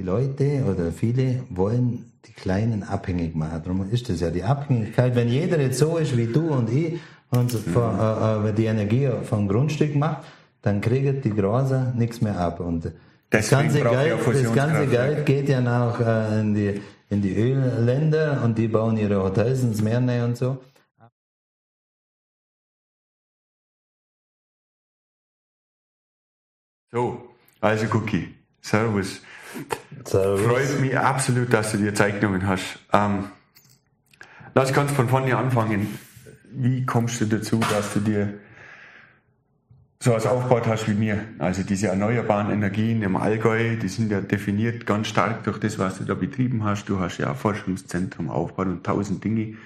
die Leute oder viele wollen die Kleinen abhängig machen. Darum ist das ja die Abhängigkeit. Wenn jeder jetzt so ist wie du und ich und mhm. von, äh, äh, die Energie vom Grundstück macht, dann kriegt die Große nichts mehr ab. Und das ganze, Geld, das ganze Geld geht ja nach äh, in, die, in die Ölländer und die bauen ihre Hotels ins Meer und so. So, also Cookie, Servus. Freut mich absolut, dass du dir Zeit genommen hast. Ähm, lass ganz von vorne anfangen. Wie kommst du dazu, dass du dir so was aufgebaut hast wie mir? Also diese erneuerbaren Energien im Allgäu, die sind ja definiert ganz stark durch das, was du da betrieben hast. Du hast ja ein Forschungszentrum aufgebaut und tausend Dinge.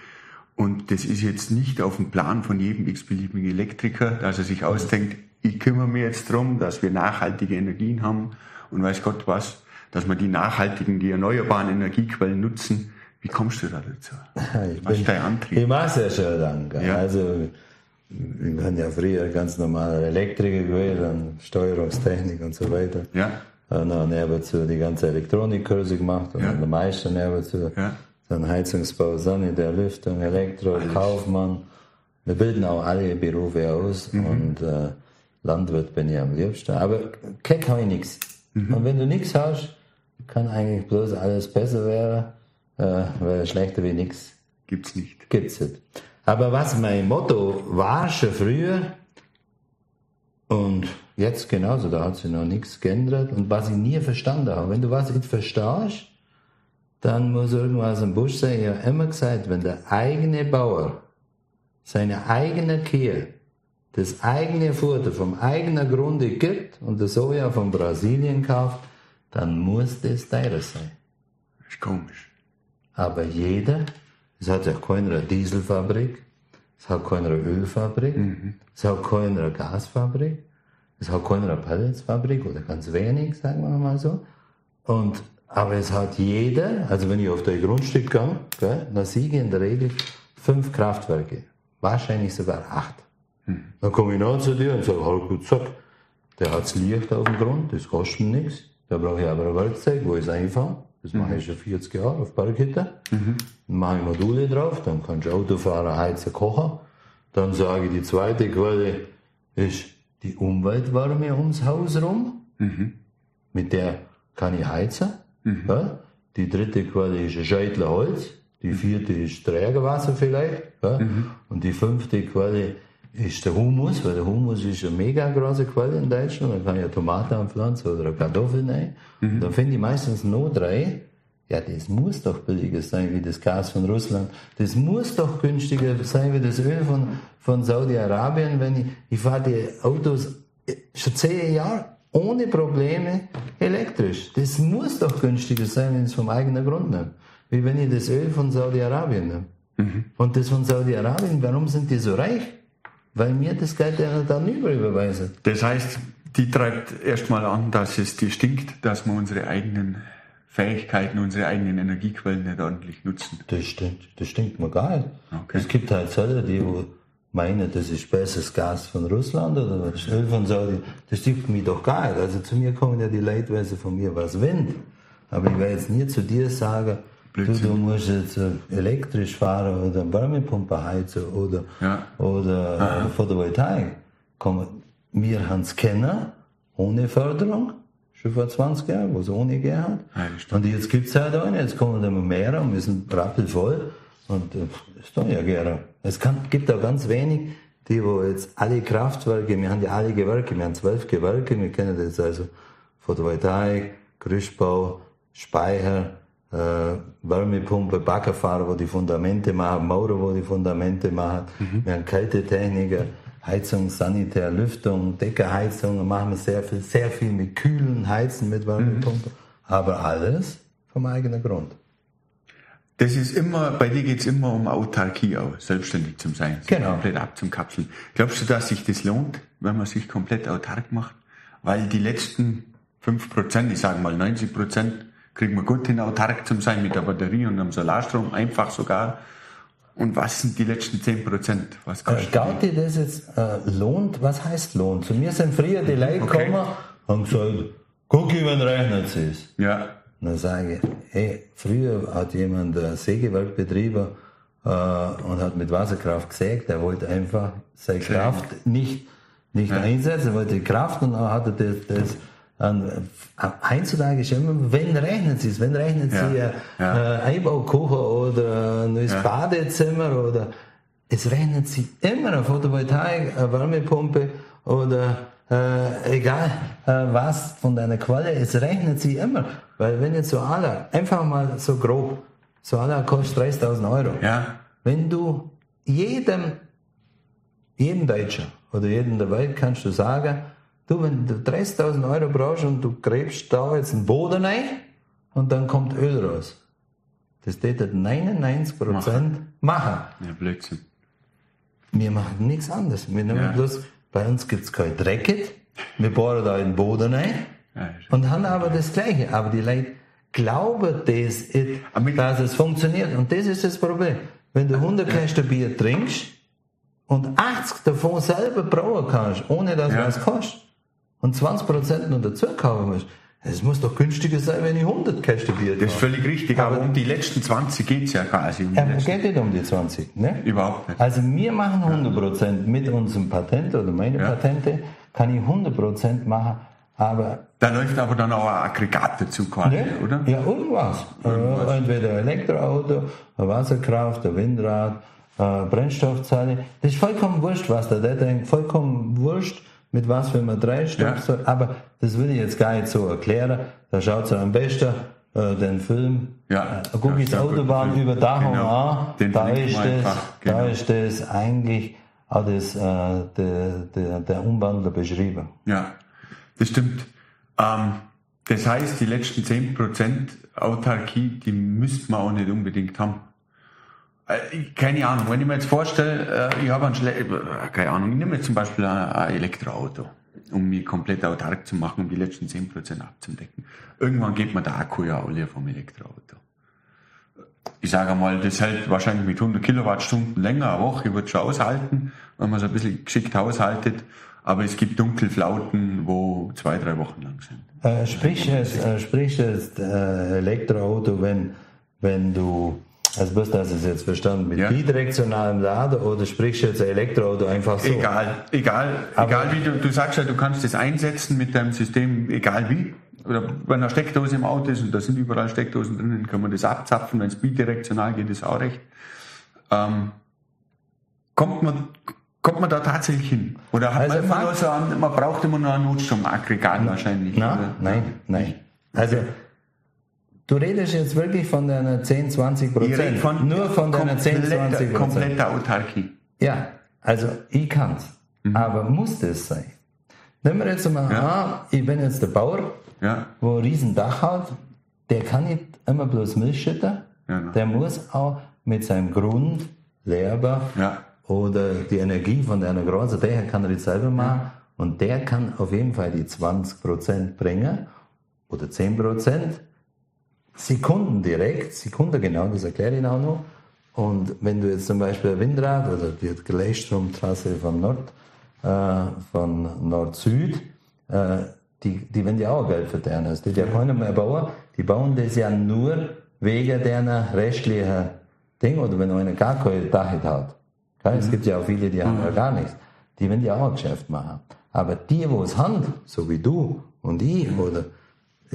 Und das ist jetzt nicht auf dem Plan von jedem x-beliebigen Elektriker, dass er sich ausdenkt, ich kümmere mich jetzt darum, dass wir nachhaltige Energien haben und weiß Gott was, dass wir die nachhaltigen, die erneuerbaren Energiequellen nutzen. Wie kommst du da dazu? Ich was ist dein Antrieb? Ich mache es ja schon lange. Ja. Also, ich bin ja früher ganz normaler Elektriker gewesen, Steuerungstechnik und so weiter. Ja. Und dann nebenzu die ganze Elektronikkurse gemacht und ja. der Meister nebenzu. Ja. Dann Heizungsbau, Sanitär, Lüftung, Elektro, Alles. Kaufmann. Wir bilden auch alle Berufe aus mhm. und äh, Landwirt bin ich am liebsten. Aber Keck habe ich nichts. Mhm. Und wenn du nichts hast, kann eigentlich bloß alles besser werden, äh, weil schlechter wie nichts gibt's nicht. Gibt's nicht. Aber was mein Motto war schon früher und jetzt genauso, da hat sich noch nichts geändert und was ich nie verstanden habe, wenn du was nicht verstehst, dann muss irgendwas im Busch sein. Ich habe immer gesagt, wenn der eigene Bauer seine eigene Kühe das eigene Futter vom eigenen Grunde gibt und das Soja von Brasilien kauft, dann muss das teurer sein. Das ist komisch. Aber jeder, es hat ja keine Dieselfabrik, es hat keine Ölfabrik, mhm. es hat keine Gasfabrik, es hat keine Pelletsfabrik oder ganz wenig, sagen wir mal so. Und, aber es hat jeder, also wenn ich auf das Grundstück gehe, gell, dann sehe ich in der Regel fünf Kraftwerke, wahrscheinlich sogar acht. Hm. Dann komme ich nach zu dir und sage, halt gut, zack, der hat's Licht auf dem Grund, das kostet nichts. Da brauche ich aber ein Werkzeug, wo ich es einfahre. Das mhm. mache ich schon 40 Jahre auf Berghütte. Mhm. Dann mache ich Module drauf, dann kannst du Auto fahren, heizen, kochen. Dann sage ich, die zweite Quelle ist die Umweltwärme ums Haus rum. Mhm. Mit der kann ich heizen. Mhm. Ja? Die dritte Quelle ist ein Scheitel Holz. Die vierte ist Trägerwasser vielleicht. Ja? Mhm. Und die fünfte Quelle ist der Humus, weil der Humus ist eine mega große Quelle in Deutschland. Da kann ich eine Tomate anpflanzen oder eine Kartoffel rein. Mhm. Dann finde ich meistens nur drei. Ja, das muss doch billiger sein wie das Gas von Russland. Das muss doch günstiger sein wie das Öl von, von Saudi-Arabien. Wenn ich, ich fahre die Autos schon zehn Jahre ohne Probleme elektrisch. Das muss doch günstiger sein, wenn ich es vom eigenen Grund nehme. Wie wenn ich das Öl von Saudi-Arabien nehme. Mhm. Und das von Saudi-Arabien, warum sind die so reich? Weil mir das Geld ja dann überweisen. Das heißt, die treibt erstmal an, dass es dir stinkt, dass wir unsere eigenen Fähigkeiten, unsere eigenen Energiequellen nicht ordentlich nutzen. Das stimmt, das stinkt mir gar nicht. Okay. Es gibt halt Zölle, die meinen, das ist besseres Gas von Russland oder das Öl von Saudi. Das stinkt mir doch gar nicht. Also zu mir kommen ja die Leitweise von mir, was Wind. Aber ich werde jetzt nie zu dir sagen, Du, du, musst jetzt äh, elektrisch fahren oder eine Wärmepumpe heizen oder, ja. oder äh, Photovoltaik. Komm, wir haben es kennen, ohne Förderung, schon vor 20 Jahren, wo es ohne gegeben hat. Ja, und jetzt gibt es halt auch nicht. Jetzt kommen dann mehr und wir sind rappelvoll. Und äh, ist doch ja gerne. Es kann, gibt auch ganz wenig, die, wo jetzt alle Kraftwerke, wir haben ja alle Gewerke, wir haben zwölf Gewerke, wir kennen das also Photovoltaik, Gerüstbau, Speicher, Wärmepumpe, Baggerfahrer, wo die Fundamente machen, Maurer, wo die Fundamente machen. Mhm. Wir haben Kältetechniker, Heizung, Sanitär, Lüftung, Deckerheizung, da machen wir sehr viel, sehr viel mit Kühlen, Heizen mit Wärmepumpe. Mhm. Aber alles vom eigenen Grund. Das ist immer, bei dir geht's immer um Autarkie auch, selbstständig zum Sein. Genau. Komplett abzukapseln. Glaubst du, dass sich das lohnt, wenn man sich komplett autark macht? Weil die letzten fünf Prozent, ich sage mal 90 Prozent, kriegen wir gut hin, autark zu sein mit der Batterie und dem Solarstrom, einfach sogar. Und was sind die letzten 10 Prozent? Was kostet äh, Glaubt ihr, das jetzt äh, lohnt? Was heißt lohnt? Zu mir sind früher die Leute okay. gekommen und gesagt, guck, wie wenn Rechner ist. Ja. Und dann sage ich, hey, früher hat jemand ein Sägewerk betrieben äh, und hat mit Wasserkraft gesägt, er wollte einfach seine Kraft nicht, nicht ja. einsetzen, er wollte die Kraft und dann hat er das, das heutzutage ist immer, wenn rechnet sie es, wenn rechnet ja. sie ein ja. äh, Einbaukocher oder ein neues ja. Badezimmer oder es rechnet sie immer eine Photovoltaik, eine Wärmepumpe oder äh, egal äh, was von deiner Quelle, es rechnet sich immer. Weil wenn jetzt so aller, einfach mal so grob, so aller kostet 30.000 Euro. Ja. Wenn du jedem, jedem Deutscher oder jedem der Welt kannst du sagen, du, wenn du 30.000 Euro brauchst und du gräbst da jetzt einen Boden rein und dann kommt Öl raus. Das tätet 99% machen. machen. Ja, Blödsinn. Wir machen nichts anderes. Wir nehmen ja. bloß bei uns gibt es kein Drecket. Wir bohren da in den Boden rein und haben aber das Gleiche. Aber die Leute glauben das, dass es funktioniert. Und das ist das Problem. Wenn du 100 Kästen Bier trinkst und 80 davon selber brauen kannst, ohne dass ja. was kostet, und 20% noch dazu kaufen musst, es muss doch günstiger sein, wenn ich 100 Kästen Bier Das ist völlig richtig, aber, aber um die letzten 20 geht es ja quasi. Um ja, es geht nicht um die 20, ne? Überhaupt nicht. Also wir machen 100% mit unserem Patent oder meine ja. Patente, kann ich 100% machen, aber... Da läuft aber dann auch ein Aggregat dazu quasi, ne? oder? Ja, irgendwas. irgendwas. Äh, entweder ein Elektroauto, Wasserkraft, ein Windrad, eine Brennstoffzelle. Das ist vollkommen wurscht, was da denkt, vollkommen wurscht mit was für einem Dreistock. Ja. Aber das will ich jetzt gar nicht so erklären. Da schaut ihr am besten äh, den Film ja. äh, Guckis ja, Autobahn Überdachung genau. an. Den da, ist das, genau. da ist das eigentlich auch das, äh, der, der, der Umwandler beschrieben. Ja, das stimmt. Ähm, das heißt, die letzten 10% Autarkie, die müsste man auch nicht unbedingt haben. Äh, keine Ahnung, wenn ich mir jetzt vorstelle, äh, ich habe ein Schle äh, keine Ahnung, ich nehme jetzt zum Beispiel ein Elektroauto, um mich komplett autark zu machen, um die letzten 10% abzudecken. Irgendwann geht mir der Akku ja alle vom Elektroauto. Ich sage mal, das hält wahrscheinlich mit 100 Kilowattstunden länger, eine Woche wird schon aushalten, wenn man es ein bisschen geschickt haushaltet. Aber es gibt Dunkelflauten, wo zwei, drei Wochen lang sind. Äh, sprich es, sprich es äh, Elektroauto, wenn, wenn du also bloß, dass es jetzt verstanden mit ja. bidirektionalem Lader oder sprichst du jetzt ein Elektroauto einfach so? Egal, egal, Aber egal wie du, du sagst ja, du kannst das einsetzen mit deinem System, egal wie. Oder wenn eine Steckdose im Auto ist und da sind überall Steckdosen drinnen, kann man das abzapfen, wenn es bidirektional geht, ist auch recht. Ähm, kommt man, kommt man da tatsächlich hin? Oder hat also man immer nur so ein, man braucht immer nur ein Notstromaggregat wahrscheinlich? Na, nein, nein. Also, Du redest jetzt wirklich von deiner 10, 20 Prozent. Von Nur von deiner 10, 20 Prozent. Kompletter Autarkie. Ja, also ich kann's. Mhm. Aber muss das sein? Nehmen wir jetzt mal ja. an, ich bin jetzt der Bauer, ja. wo ein riesen Dach hat, der kann nicht immer bloß Milch schütten, ja, der muss auch mit seinem Grund ja. oder die Energie von einer großen Dächer kann er jetzt selber machen und der kann auf jeden Fall die 20% bringen oder 10%. Sekunden direkt, Sekunden genau, das erkläre ich auch noch. Und wenn du jetzt zum Beispiel ein Windrad oder die Gleichstromtrasse von Nord, äh, von Nord-Süd, äh, die, die werden ja auch Geld verdienen. Also die ja keiner mehr bauen. Die bauen das ja nur wegen der restlichen Ding oder wenn einer gar keine Dach hat. Okay? Mhm. Es gibt ja auch viele, die haben ja gar nichts. Die werden ja auch ein Geschäft machen. Aber die, wo es haben, so wie du und ich oder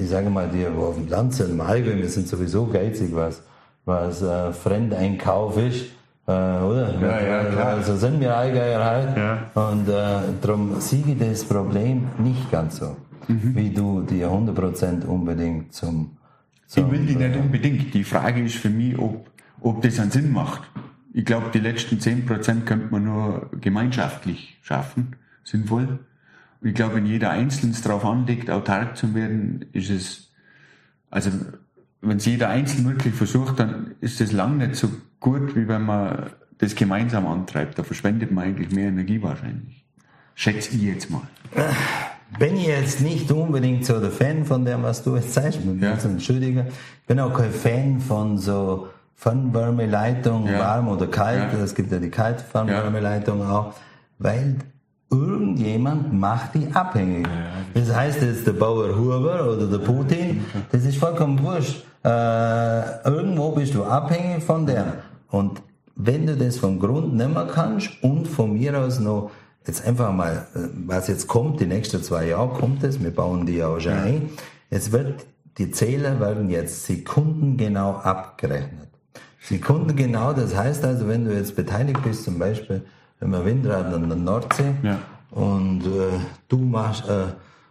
ich sage mal, die auf dem Land sind, im Allgäu, wir sind sowieso geizig, was, was äh, Fremdeinkauf ist. Äh, oder? Ja, ja, klar. Also sind wir Allgäuer halt. Ja. Und äh, darum siege das Problem nicht ganz so, mhm. wie du dir 100% unbedingt zum, zum Ich will die nicht unbedingt. Die Frage ist für mich, ob, ob das einen Sinn macht. Ich glaube, die letzten 10% könnte man nur gemeinschaftlich schaffen, sinnvoll. Ich glaube, wenn jeder Einzelne darauf anlegt, autark zu werden, ist es, also wenn es jeder Einzelne wirklich versucht, dann ist es lang nicht so gut, wie wenn man das gemeinsam antreibt. Da verschwendet man eigentlich mehr Energie wahrscheinlich. Schätze ich jetzt mal. Bin ich jetzt nicht unbedingt so der Fan von dem, was du jetzt sagst, ja. entschuldige. Ich bin auch kein Fan von so Fernwärmeleitung, ja. warm oder kalt. Es gibt ja die kalte Fernwärmeleitung auch, weil irgendjemand macht die abhängig. Das heißt jetzt der Bauer Huber oder der Putin, das ist vollkommen wurscht. Äh, irgendwo bist du abhängig von der. Und wenn du das vom Grund nicht mehr kannst und von mir aus noch jetzt einfach mal, äh, was jetzt kommt, die nächsten zwei Jahre kommt es, wir bauen die ja auch schon ein, es wird, die Zähler werden jetzt sekundengenau abgerechnet. Sekundengenau, das heißt also, wenn du jetzt beteiligt bist, zum Beispiel, wenn man Windrad an der Nordsee, ja. und äh, du machst, äh,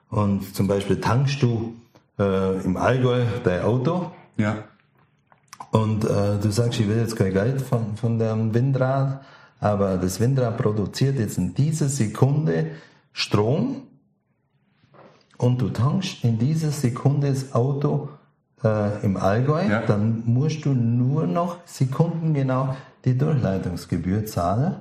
und zum Beispiel tankst du äh, im Allgäu dein Auto, ja. und äh, du sagst, ich will jetzt kein Geld von, von dem Windrad, aber das Windrad produziert jetzt in dieser Sekunde Strom und du tankst in dieser Sekunde das Auto äh, im Allgäu, ja. dann musst du nur noch sekundengenau die Durchleitungsgebühr zahlen.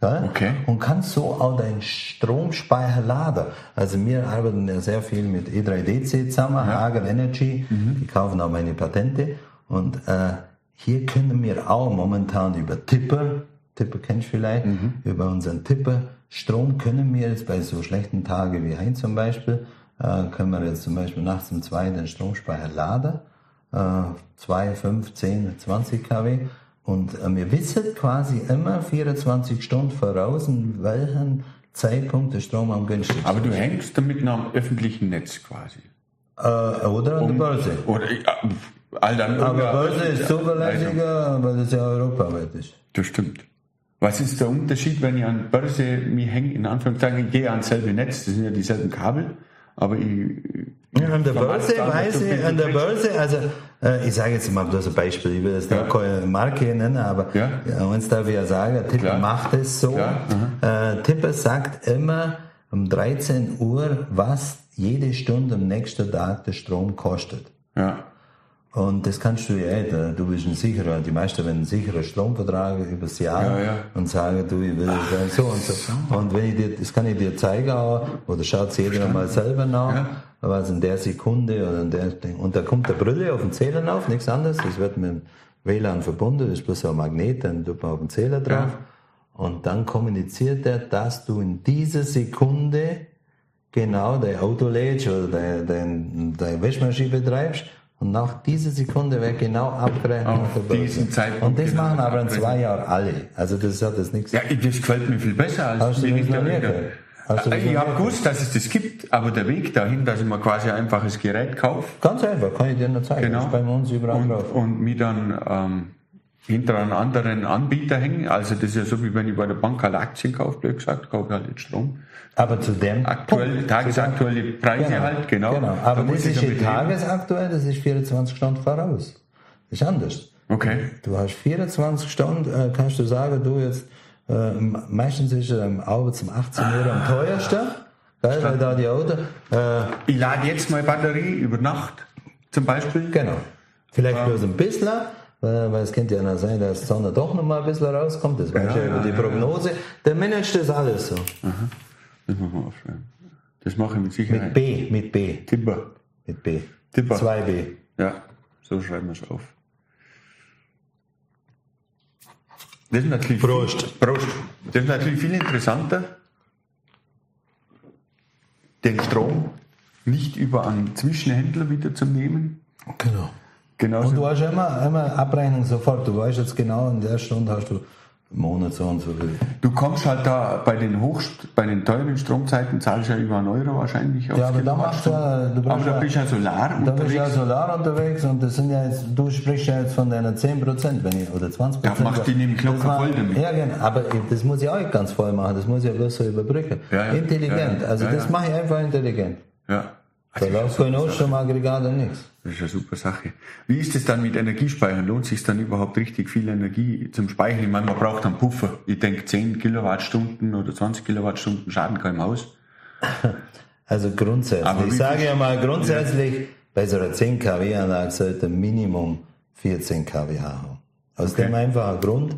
Okay. Und kannst so auch deinen Stromspeicher laden. Also wir arbeiten ja sehr viel mit E3DC zusammen, ja. Hager Energy, mhm. die kaufen auch meine Patente. Und äh, hier können wir auch momentan über Tipper Tipper kennst du vielleicht, mhm. über unseren Tipper. Strom können wir jetzt bei so schlechten Tagen wie heute zum Beispiel, äh, können wir jetzt zum Beispiel nachts um zwei den Stromspeicher laden, äh, 2, 5, 10, 20 kW. Und äh, wir wissen quasi immer 24 Stunden voraus, in welchem Zeitpunkt der Strom am günstigsten ist. Aber du hängst damit nach dem öffentlichen Netz quasi. Äh, oder an um, der Börse. Oder, ja, all dann Aber Börse ist zuverlässiger, weil das ja europaweit ist. Das stimmt. Was ist der Unterschied, wenn ich an Börse mich hänge, in Anführungszeichen, ich gehe ans selbe Netz, das sind ja dieselben Kabel, aber ich... Ja, an der Börse weiß ich, an der Börse, also äh, ich sage jetzt mal bloß ein Beispiel, ich will jetzt ja. keine Marke nennen, aber ja. ja, uns darf ich ja sagen, Tipper macht es so. Äh, Tipper sagt immer um 13 Uhr, was jede Stunde am nächsten Tag der Strom kostet. Ja. Und das kannst du ja, du bist ein sicherer, die meisten werden einen sicheren Stromvertrag übers Jahr ja, ja. und sagen, du, ich will Ach, so und so. Und wenn ich dir, das kann ich dir zeigen auch, oder schaut jeder mal selber nach, ja. was in der Sekunde oder in der, und da kommt der Brille auf den Zähler auf, nichts anderes, das wird mit dem WLAN verbunden, das ist bloß ein Magnet, dann tut man auf den Zähler drauf. Und dann kommuniziert er, dass du in dieser Sekunde genau dein Auto lädst oder deine, deine, deine Wäschmaschine betreibst und nach dieser Sekunde wird genau abgerechnet. Auf diesen Zeitpunkt. Und das genau machen aber in zwei Jahren alle. Also das hat das nichts. Ja, das gefällt mir viel besser als Hast du das noch nie also ich habe gewusst, dass es das gibt, aber der Weg dahin, dass ich mir quasi ein einfaches Gerät kaufe. Ganz einfach, kann ich dir noch zeigen. Genau. Das ist bei uns überall und, drauf. Und mich dann ähm, hinter einen anderen Anbieter hängen. Also das ist ja so, wie wenn ich bei der Bank alle Aktien kaufe, blöd gesagt, kaufe ich halt jetzt Strom. Aber zu dem aktuell, Punkt, tagesaktuelle Preise genau, halt, genau. genau. Aber da das ist ja tagesaktuell, das ist 24 Stunden voraus. Das ist anders. Okay. Du hast 24 Stunden, äh, kannst du sagen, du jetzt, äh, meistens ist er im Auto zum 18 Uhr am teuersten, geil, weil da die Auto, äh, Ich lade jetzt meine Batterie über Nacht, zum Beispiel. Genau. Vielleicht ähm, bloß ein bisschen, weil, weil es könnte ja noch sein, dass die Sonne doch noch mal ein bisschen rauskommt, das weiß ja, ja über die Prognose. Der managt das alles so. Aha. Das machen wir aufschreiben. Das mache ich mit Sicherheit. Mit B, mit B. Tipper. Mit B. Tipper. 2B. Ja, so schreiben wir es auf. Das ist natürlich Prost. Viel, Prost. Das ist natürlich viel interessanter, den Strom nicht über einen Zwischenhändler wieder zu nehmen. Genau. Genauso. Und du hast immer, immer Abrechnung sofort. Du weißt jetzt genau, in der Stunde hast du Monat so und so viel. Du kommst halt da bei den hoch, bei den teuren Stromzeiten zahlst du ja über einen Euro wahrscheinlich. Ja, aber da machst du, du aber da bist du ja Solar da unterwegs. Da bist du ja Solar unterwegs und das sind ja jetzt, du sprichst ja jetzt von deiner 10 Prozent, wenn ich, oder 20 Prozent. Ja, macht die nämlich locker voll damit. Ja, genau, aber das muss ich auch nicht ganz voll machen, das muss ich ja bloß so überbrücken. Ja, ja, intelligent, ja, also das mache ich einfach intelligent. Ja. Da läuft kein Ostromaggregat und nichts. Das ist eine super Sache. Wie ist es dann mit Energiespeichern? Lohnt sich dann überhaupt richtig viel Energie zum Speichern? Ich meine, man braucht einen Puffer. Ich denke, 10 Kilowattstunden oder 20 Kilowattstunden schaden keinem Haus. Also grundsätzlich. Ich sage ja mal grundsätzlich, ja. bei so einer 10 kW Anlage sollte Minimum 14 kW haben. Aus okay. dem einfachen Grund,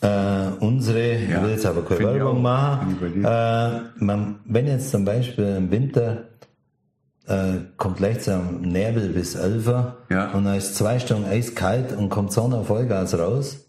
äh, unsere, ja, ich will jetzt aber keine Werbung machen, äh, man, wenn jetzt zum Beispiel im Winter äh, kommt langsam Nebel bis 11 ja. und dann ist zwei Stunden eiskalt und kommt Sonne Vollgas raus,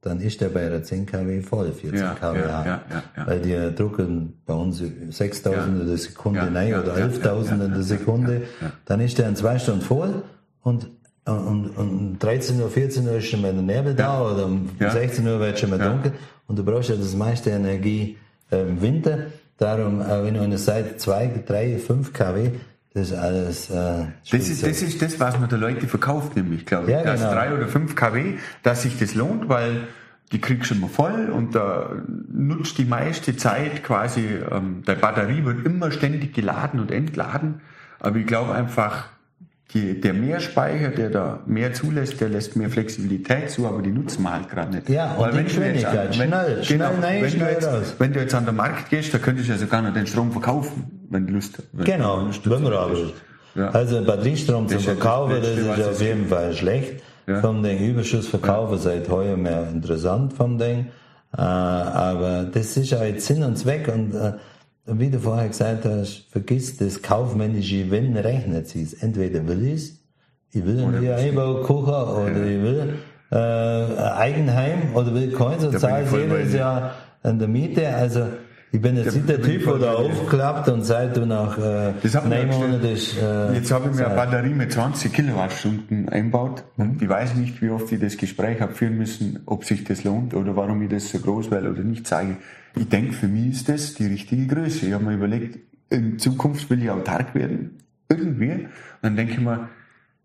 dann ist der bei der 10 kW voll, 14 Ja, kW. ja, ja, ja, ja. Weil die drucken bei uns 6000 Ja. in der Sekunde Ja, rein ja, oder ja, 11.000 ja, ja, in der Sekunde. Dann ist der in zwei Stunden voll und und, und um 13 Uhr, 14 Uhr ist schon mal der Nebel da oder um Ja. 16 Uhr wird schon mal dunkel und du brauchst ja das meiste Energie äh, im Winter. Darum, äh, wenn du eine Seite 2, 3, 5 kW, das ist alles äh, Das ist, das ist das, was man der Leute verkauft, nämlich, glaube ich. Ja, dass genau. drei oder fünf kW, dass sich das lohnt, weil die kriegst du immer voll und da nutzt die meiste Zeit quasi, ähm, der Batterie wird immer ständig geladen und entladen. Aber ich glaube einfach, die, der Mehrspeicher, der da mehr zulässt, der lässt mehr Flexibilität zu, aber die nutzen wir halt gerade nicht. Ja, und Weil die wenn du jetzt an- Geschwindigkeit, wenn, schnell, genau, schnell rein, wenn, schnell du jetzt, wenn du jetzt an den Markt gehst, da könntest du ja sogar noch den Strom verkaufen, wenn du Lust hast. Wenn Genau, wenn man aber. Ja. Also Batteriestrom zu Das ist ja das verkaufen, das ist auf jeden Fall schlecht. Ja. Vom Ding Überschuss verkaufen seit heuer mehr interessant vom Ding. Äh, aber das ist jetzt Sinn und Zweck und äh, wie du vorher gesagt hast, vergiss das kaufmännische, wenn rechnet sie es. Entweder will ich es, ich will einen Einbaukuchen oder ich will äh, ein Eigenheim oder will keins und zahle bei jedes. Jahr an der Miete. Also ich bin jetzt nicht der Typ, der da aufklappt und seit du nach äh, neun Monaten äh, Jetzt habe ich mir eine. Batterie mit 20 Kilowattstunden einbaut und ich weiß nicht, wie oft ich das Gespräch habe führen müssen, ob sich das lohnt oder warum ich das so groß will oder nicht sage. Ich denke, für mich ist das die richtige Größe. Ich habe mir überlegt, in Zukunft will ich autark werden, irgendwie. Und dann denke ich mir,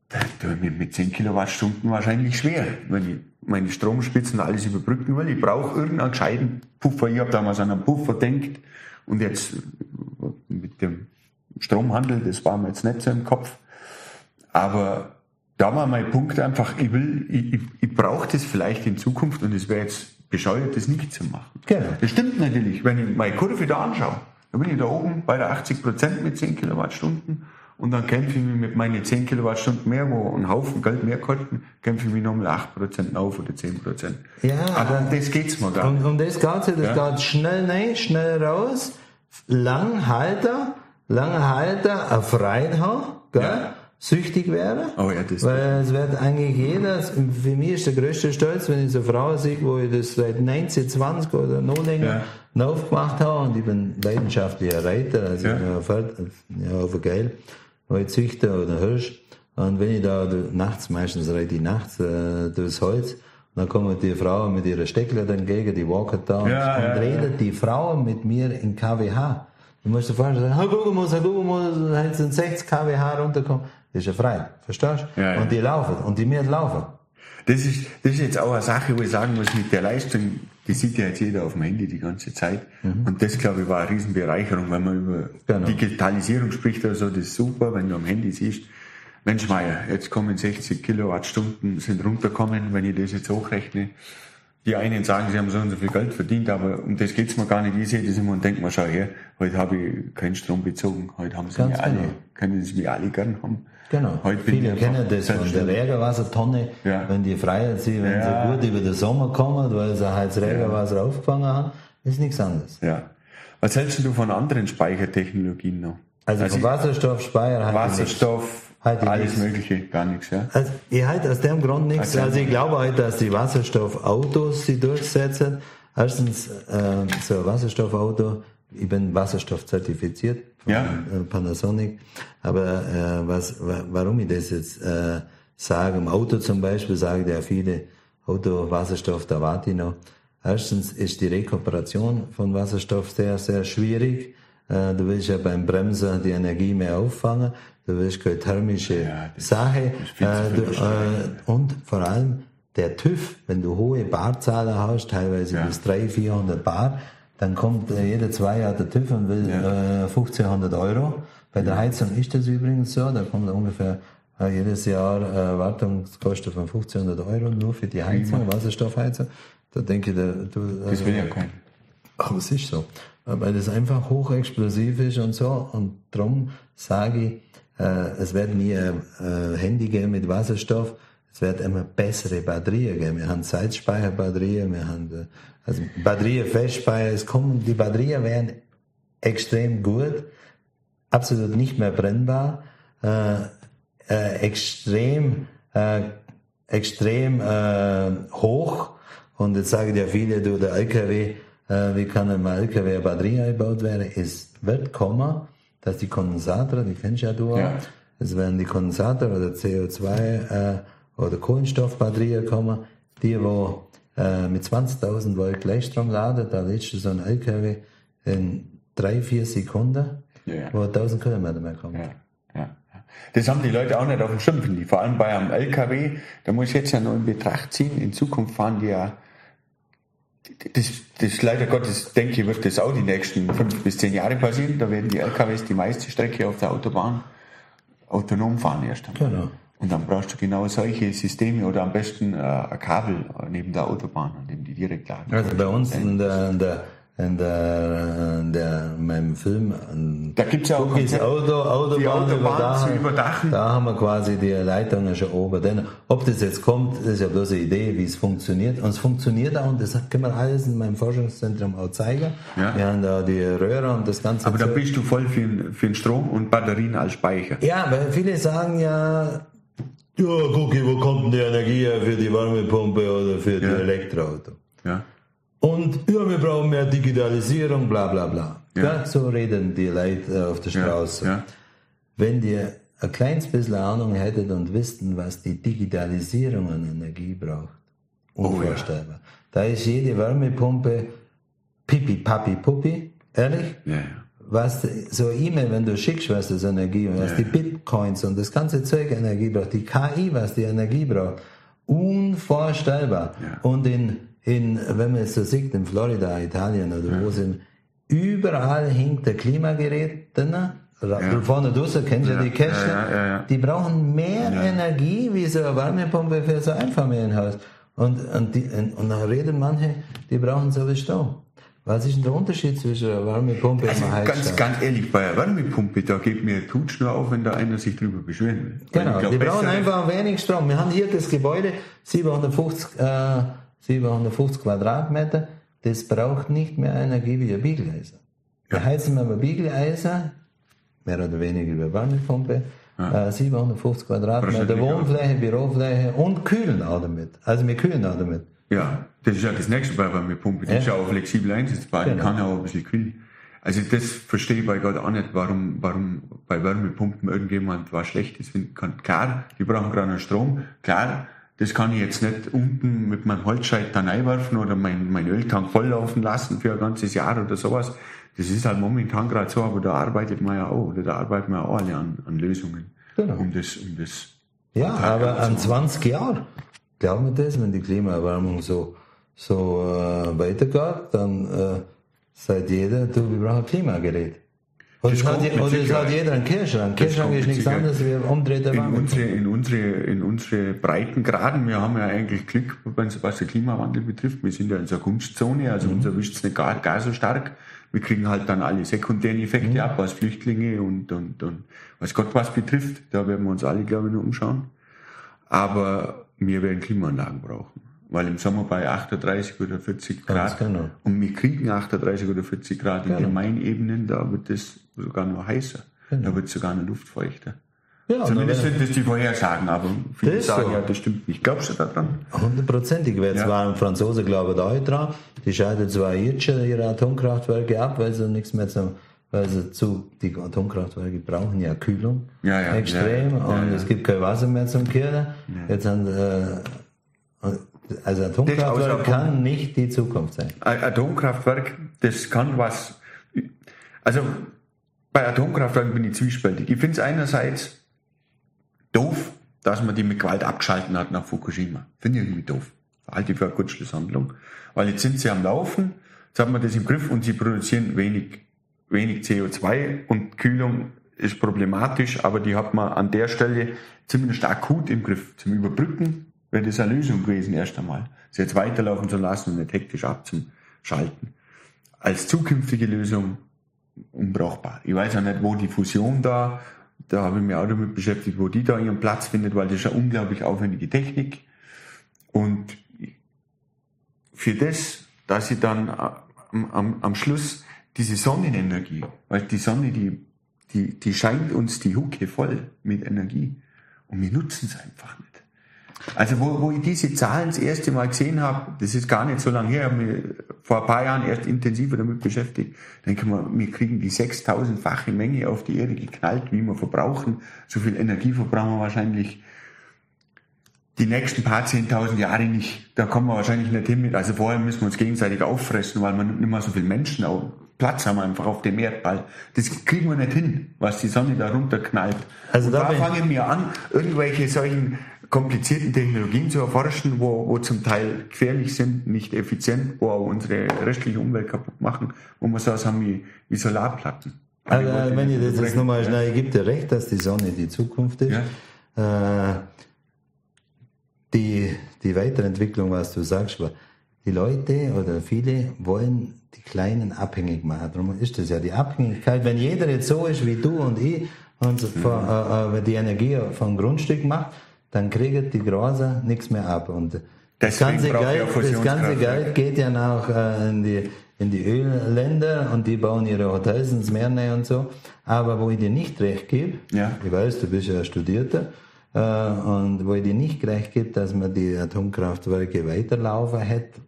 da tue ich mir mit 10 Kilowattstunden wahrscheinlich schwer, wenn ich meine Stromspitzen alles überbrücken will. Ich brauche irgendeinen gescheiten Puffer. Ich habe damals an einen Puffer denkt und jetzt mit dem Stromhandel, das war mir jetzt nicht so im Kopf. Aber da war mein Punkt einfach, ich will, ich, ich, ich brauche das vielleicht in Zukunft und es wäre jetzt bescheuert, das nicht zu machen. Genau. Das stimmt natürlich. Wenn ich meine Kurve da anschaue, dann bin ich da oben bei der 80 Prozent mit 10 Kilowattstunden und dann kämpfe ich mich mit meinen 10 Kilowattstunden mehr, wo ein Haufen Geld mehr kosten, kämpfe ich mich noch mal 8 Prozent auf oder 10 Prozent. Ja. Aber um das geht's mir gar um, nicht. um das geht's ja, das Ja. geht schnell rein, schnell raus, lang halter, lange halter, eine Freude haben, gell? Ja. Süchtig werden. Oh ja, das- Weil es wird eigentlich jeder, für mich ist der größte Stolz, wenn ich so eine Frau sehe, wo ich das seit 19, 20 oder noch länger Ja. aufgemacht habe und ich bin leidenschaftlicher Reiter, also Ja. ich ja, auf Geil, weil ich Züchter oder Hirsch. Und wenn ich da nachts, meistens reite ich nachts äh, durchs Holz, dann kommen die Frauen mit ihrer Steckler dann gegen, die walken da und, Ja, und ja, redet die Frauen mit mir in kWh. Du musst dir vorstellen, sagen, Herr Gugemus, Herr Gugemus, dann sind 60 kWh runterkommen. Das ist ja frei, verstehst du? Ja, ja. Und die laufen, und die mir laufen. Das ist, das ist jetzt auch eine Sache, wo ich sagen muss, mit der Leistung, die sieht ja jetzt jeder auf dem Handy die ganze Zeit. Und das, glaube ich, war eine Riesenbereicherung, wenn man über Genau. Digitalisierung spricht oder so, das ist super, wenn du am Handy siehst, Mensch Meier, jetzt kommen 60 Kilowattstunden, sind runterkommen, wenn ich das jetzt hochrechne. Die einen sagen, sie haben so und so viel Geld verdient, aber um das geht's mir gar nicht. Ich sehe das immer und denke mir, schau her, heute habe ich keinen Strom bezogen, heute haben sie Ganz mich alle, genau. können sie mich alle gern haben. Genau. Heute Viele kennen das von der. Regenwassertonne, Ja. wenn die frei sind, wenn Ja. sie gut über den Sommer kommen, weil sie halt das Regenwasser aufgefangen haben, ist nichts anderes. Ja. Was hältst du von anderen Speichertechnologien noch? Also, vom ich- Wasserstoffspeicher halt Wasserstoff, Halte ich alles nichts. Mögliche, gar nichts, ja? Also, ich halte aus dem Grund nichts. Erzähl Also, ich glaube halt, dass die Wasserstoffautos sie durchsetzen. Erstens, äh, so ein Wasserstoffauto, ich bin Wasserstoff zertifiziert von Ja. äh, Panasonic. Aber äh, was, wa- warum ich das jetzt äh, sage, im Auto zum Beispiel, sagen ja viele, Auto, Wasserstoff, da warte ich noch. Erstens ist die Rekuperation von Wasserstoff sehr, sehr schwierig. Äh, Du willst ja beim Bremsen die Energie mehr auffangen. Du willst keine thermische Ja, das Sache. Äh, du, äh, und vor allem der TÜV, wenn du hohe Barzahler hast, teilweise Ja. bis 300, 400 Bar, dann kommt äh, jede zwei Jahre der TÜV und will äh, 1500 Euro. Bei der Heizung ist das übrigens so, da kommt ungefähr äh, jedes Jahr äh, Wartungskosten von 1500 Euro nur für die Heizung, Wasserstoffheizung. Da denke ich, da, du, Das äh, will ja keiner. aber es ist so. Weil das einfach hochexplosiv ist und so. Und darum sage ich, äh, es wird ein äh, Handy geben mit Wasserstoff. Es wird immer bessere Batterien geben. Wir haben Zeitspeicherbatterien, wir haben äh, also Batterien, Festspeicher. Es kommen, die Batterien werden extrem gut, absolut nicht mehr brennbar, äh, äh, extrem, äh, extrem äh, hoch Und jetzt sagen ja viele, du, der LKW, äh, wie kann ein LKW Batterie eingebaut werden? Es wird kommen, dass die Kondensator, die kennst ja du auch, ja. es werden die Kondensator oder CO2 äh, oder Kohlenstoffbatterien kommen, die wo äh, mit 20.000 Volt Gleichstrom laden, da lädst du so ein LKW in drei, vier Sekunden, ja. wo 1000 Kilometer mehr kommt. Ja. Ja. Das haben die Leute auch nicht auf dem Schirm, finde ich. Vor allem bei einem LKW, da muss ich jetzt ja noch in Betracht ziehen. In Zukunft fahren die ja, das, das leider Gottes, denke ich, wird das auch die nächsten fünf bis zehn Jahre passieren. Da werden die LKWs die meiste Strecke auf der Autobahn autonom fahren erst einmal. Genau. Und dann brauchst du genau solche Systeme oder am besten äh, ein Kabel neben der Autobahn, an dem die direkt laden. Also bei uns in der, in der in der, der, in meinem Film. Da gibt's ja auch Konzept, Auto, Autobahn, die Autobahn da, zu überdachen. Da haben wir quasi die Leitungen schon oben. Denn ob das jetzt kommt, ist ja bloß eine Idee, wie es funktioniert. Und es funktioniert auch und das können wir alles in meinem Forschungszentrum auch zeigen. Ja. Wir haben da die Röhre und das Ganze. Aber da bist du voll für, für den Strom und Batterien als Speicher. Ja, weil viele sagen ja, ja, guck, wo kommt denn die Energie für die Wärmepumpe oder für ja. die Elektroauto? Ja. Und ja, wir brauchen mehr Digitalisierung, bla bla bla. Ja. So reden die Leute äh, auf der Straße. Ja. Ja. Wenn ihr ein kleines bisschen Ahnung hättet und wüssten, was die Digitalisierung an Energie braucht, unvorstellbar. Oh, da ist jede Wärmepumpe pipi, papi, puppi, ehrlich? Was so E-Mail, wenn du schickst, was das Energie, was die Bitcoins und das ganze Zeug Energie braucht, die KI, was die Energie braucht, unvorstellbar. Und in in, wenn man es so sieht, in Florida, Italien oder ja. wo sind, überall hängt der Klimagerät drin. Ja. Vorne draußen kennst du ja, die Kästen. Ja, die brauchen mehr Energie wie so eine Wärmepumpe für so ein Einfamilienhaus. Und, und, die, und dann reden manche, die brauchen so wie Strom. Was ist denn der Unterschied zwischen einer Wärmepumpe also und einer Ganz, ganz ehrlich, bei einer Wärmepumpe, da geht mir Tutsch nur auf, wenn da einer sich drüber beschweren will. Genau, glaub, die brauchen einfach wenig Strom. Wir haben hier das Gebäude, 750 äh, 750 Quadratmeter, das braucht nicht mehr Energie wie ein Biegeleisen. Ja. heizen wir ein Biegeleisen, mehr oder weniger über Wärmepumpe, ja. 750 äh, Quadratmeter Wohnfläche, Bürofläche und kühlen auch damit. Also wir kühlen auch damit. Ja, das ist ja das nächste bei Wärmepumpe. Die ja. ist ja auch flexibel einsetzbar, genau. die kann ja auch ein bisschen kühlen. Also das verstehe ich bei Gott auch nicht, warum, warum bei Wärmepumpen irgendjemand was Schlechtes finden kann. Klar, die brauchen gerade noch Strom. Klar, das kann ich jetzt nicht unten mit meinem Holzscheit dann einwerfen oder mein, mein Öltank volllaufen lassen für ein ganzes Jahr oder sowas. Das ist halt momentan gerade so, aber da arbeitet man ja auch, oder da arbeiten wir auch alle an, an Lösungen. Genau. Um das, um das. Ja, aber an 20 Jahren, glauben wir das, wenn die Klimaerwärmung so, so äh, weitergeht, dann äh, sagt jeder, du, wir brauchen ein Klimagerät. Und es hat, und es hat jeder einen Kirschrank. Kirschrank ist nichts anderes wie umdrehter in unsere, in unsere, in unsere Breitengraden, wir haben ja eigentlich Glück, was den Klimawandel betrifft. Wir sind ja in so einer Kunstzone, also mhm. uns erwischt es nicht gar, gar so stark. Wir kriegen halt dann alle sekundären Effekte mhm. ab, als Flüchtlinge und, und, und was Gott was betrifft. Da werden wir uns alle, glaube ich, nur umschauen. Aber wir werden Klimaanlagen brauchen weil im Sommer bei 38 oder 40 Grad genau. und wir kriegen 38 oder 40 Grad in genau. den Mainebenen, da wird es sogar noch heißer, genau. da wird es sogar noch luftfeuchter. Ja, Zumindest sind das die Vorhersagen, aber viele sagen so. ja, das stimmt nicht. Glaubst du daran? Hundertprozentig. Wer ja. zwar ein Franzose glauben da auch dran, die schalten zwar jetzt schon ihre Atomkraftwerke ab, weil sie nichts mehr zum weil sie zu, die Atomkraftwerke brauchen ja Kühlung ja, ja, extrem und es gibt kein Wasser mehr zum Kühlen. Jetzt haben, äh, also Atomkraftwerk kann nicht die Zukunft sein. Atomkraftwerk, das kann was. Also bei Atomkraftwerken bin ich zwiespältig. Ich finde es einerseits doof, dass man die mit Gewalt abgeschalten hat nach Fukushima. Finde ich irgendwie doof. Halte ich für eine Kurzschlusshandlung. Weil jetzt sind sie am Laufen, jetzt haben wir das im Griff und sie produzieren wenig, wenig CO2 und Kühlung ist problematisch, aber die hat man an der Stelle zumindest akut im Griff zum Überbrücken wäre das eine Lösung gewesen erst einmal. Sie jetzt weiterlaufen zu lassen und nicht hektisch abzuschalten. Als zukünftige Lösung unbrauchbar. Ich weiß auch nicht, wo die Fusion da, da habe ich mich auch damit beschäftigt, wo die da ihren Platz findet, weil das ist eine unglaublich aufwendige Technik. Und für das, dass sie dann am, am, am Schluss diese Sonnenenergie, weil die Sonne, die, die, die scheint uns die Hucke voll mit Energie und wir nutzen es einfach nicht. Also wo, wo ich diese Zahlen das erste Mal gesehen habe, das ist gar nicht so lange her, ich habe mich vor ein paar Jahren erst intensiver damit beschäftigt, denke mal, wir kriegen die 6000-fache Menge auf die Erde geknallt, wie wir verbrauchen. So viel Energie verbrauchen wir wahrscheinlich die nächsten paar zehntausend Jahre nicht. Da kommen wir wahrscheinlich nicht hin mit. Also vorher müssen wir uns gegenseitig auffressen, weil wir nicht mehr so viele Menschen auch Platz haben einfach auf dem Erdball. Das kriegen wir nicht hin, was die Sonne da runterknallt. Also da, da fangen wir an, irgendwelche solchen komplizierten Technologien zu erforschen, wo, wo zum Teil gefährlich sind, nicht effizient, wo auch unsere restliche Umwelt kaputt machen, wo wir sowas haben wie, wie Solarplatten. Also, wenn ich das jetzt nochmal schnell, ich gebe dir recht, dass die Sonne die Zukunft ist. Ja. Äh, die, die Weiterentwicklung, was du sagst, war, die Leute oder viele wollen die Kleinen abhängig machen. Darum ist das ja die Abhängigkeit. Wenn jeder jetzt so ist wie du und ich und mhm. von, äh, äh, die Energie vom Grundstück macht, dann kriegt die Große nichts mehr ab. Und das ganze, Geld, das ganze Geld geht ja noch äh, in die in die Ölländer und die bauen ihre Hotels ins Meer und so. Aber wo ich dir nicht recht gebe, ja. ich weiß, du bist ja Studierter, äh, und wo ich dir nicht recht gebe, dass man die Atomkraftwerke weiterlaufen hätte,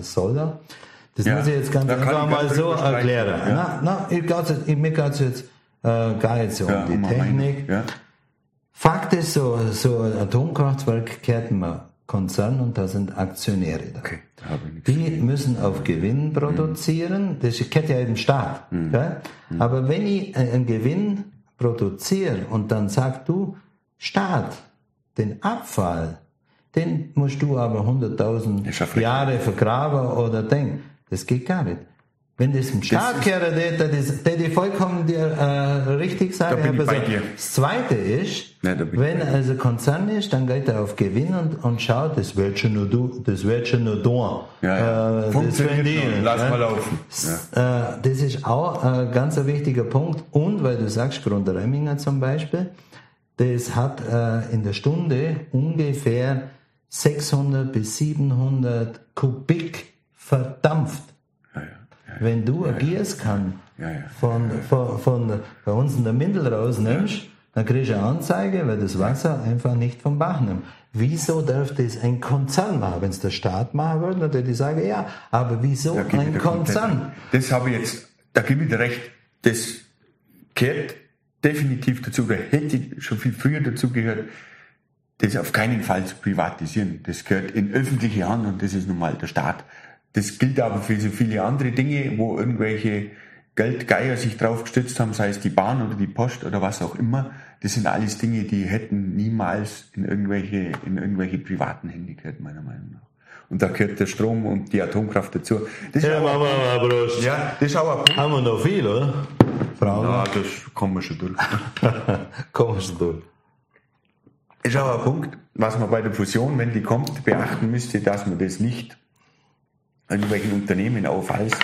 soll Das ja, muss ich jetzt ganz einfach mal so erklären. Ja. Na, na, ich ich, mir geht es jetzt äh, gar nicht so ja, um die Technik. Fakt ist so, so ein Atomkraftwerk kehrt man Konzern und da sind Aktionäre da. Okay, da die müssen auf Gewinn produzieren. Das gehört ja im Staat. Mhm. Mhm. Aber wenn ich einen Gewinn produziere und dann sagst du, Staat, den Abfall, den musst du aber 100.000 Jahre vergraben oder Ding. Das geht gar nicht. Wenn das im Staat kehrt, der, der, der vollkommen dir äh, richtig sagen. Da also, das Zweite ist, ja, wenn also Konzern ist, dann geht er auf Gewinn und, und schaut, das wird schon nur du, das wird schon nur da. Ja, ja. Äh, das die, Lass mal laufen. Ja. Äh, das ist auch ein ganz wichtiger Punkt. Und weil du sagst, Grundremminger zum Beispiel, das hat äh, in der Stunde ungefähr 600 bis 700 Kubik verdampft. Wenn du ein Gießkann von, von, von bei uns in der Mindel rausnimmst, dann kriegst du eine Anzeige, weil das Wasser einfach nicht vom Bach nimmt. Wieso darf das ein Konzern machen? Wenn es der Staat machen würde, dann würde ich sagen, ja, aber wieso ein Konzern? Das habe ich jetzt, da gebe ich dir recht, das gehört definitiv dazu, oder hätte schon viel früher dazu gehört, das auf keinen Fall zu privatisieren. Das gehört in öffentliche Hand und das ist nun mal der Staat. Das gilt aber für so viele andere Dinge, wo irgendwelche Geldgeier sich drauf gestützt haben, sei es die Bahn oder die Post oder was auch immer. Das sind alles Dinge, die hätten niemals in irgendwelche, in irgendwelche privaten Hände gehört, meiner Meinung nach. Und da gehört der Strom und die Atomkraft dazu. Das ja, machen wir mal Prost. Ja, das ist ein Punkt. Haben wir noch viel, oder? Fragen? Ja, das kommen wir schon durch. kommen wir schon durch. Das ist auch ein Punkt, was man bei der Fusion, wenn die kommt, beachten müsste, dass man das nicht irgendwelchen Unternehmen aufhalst.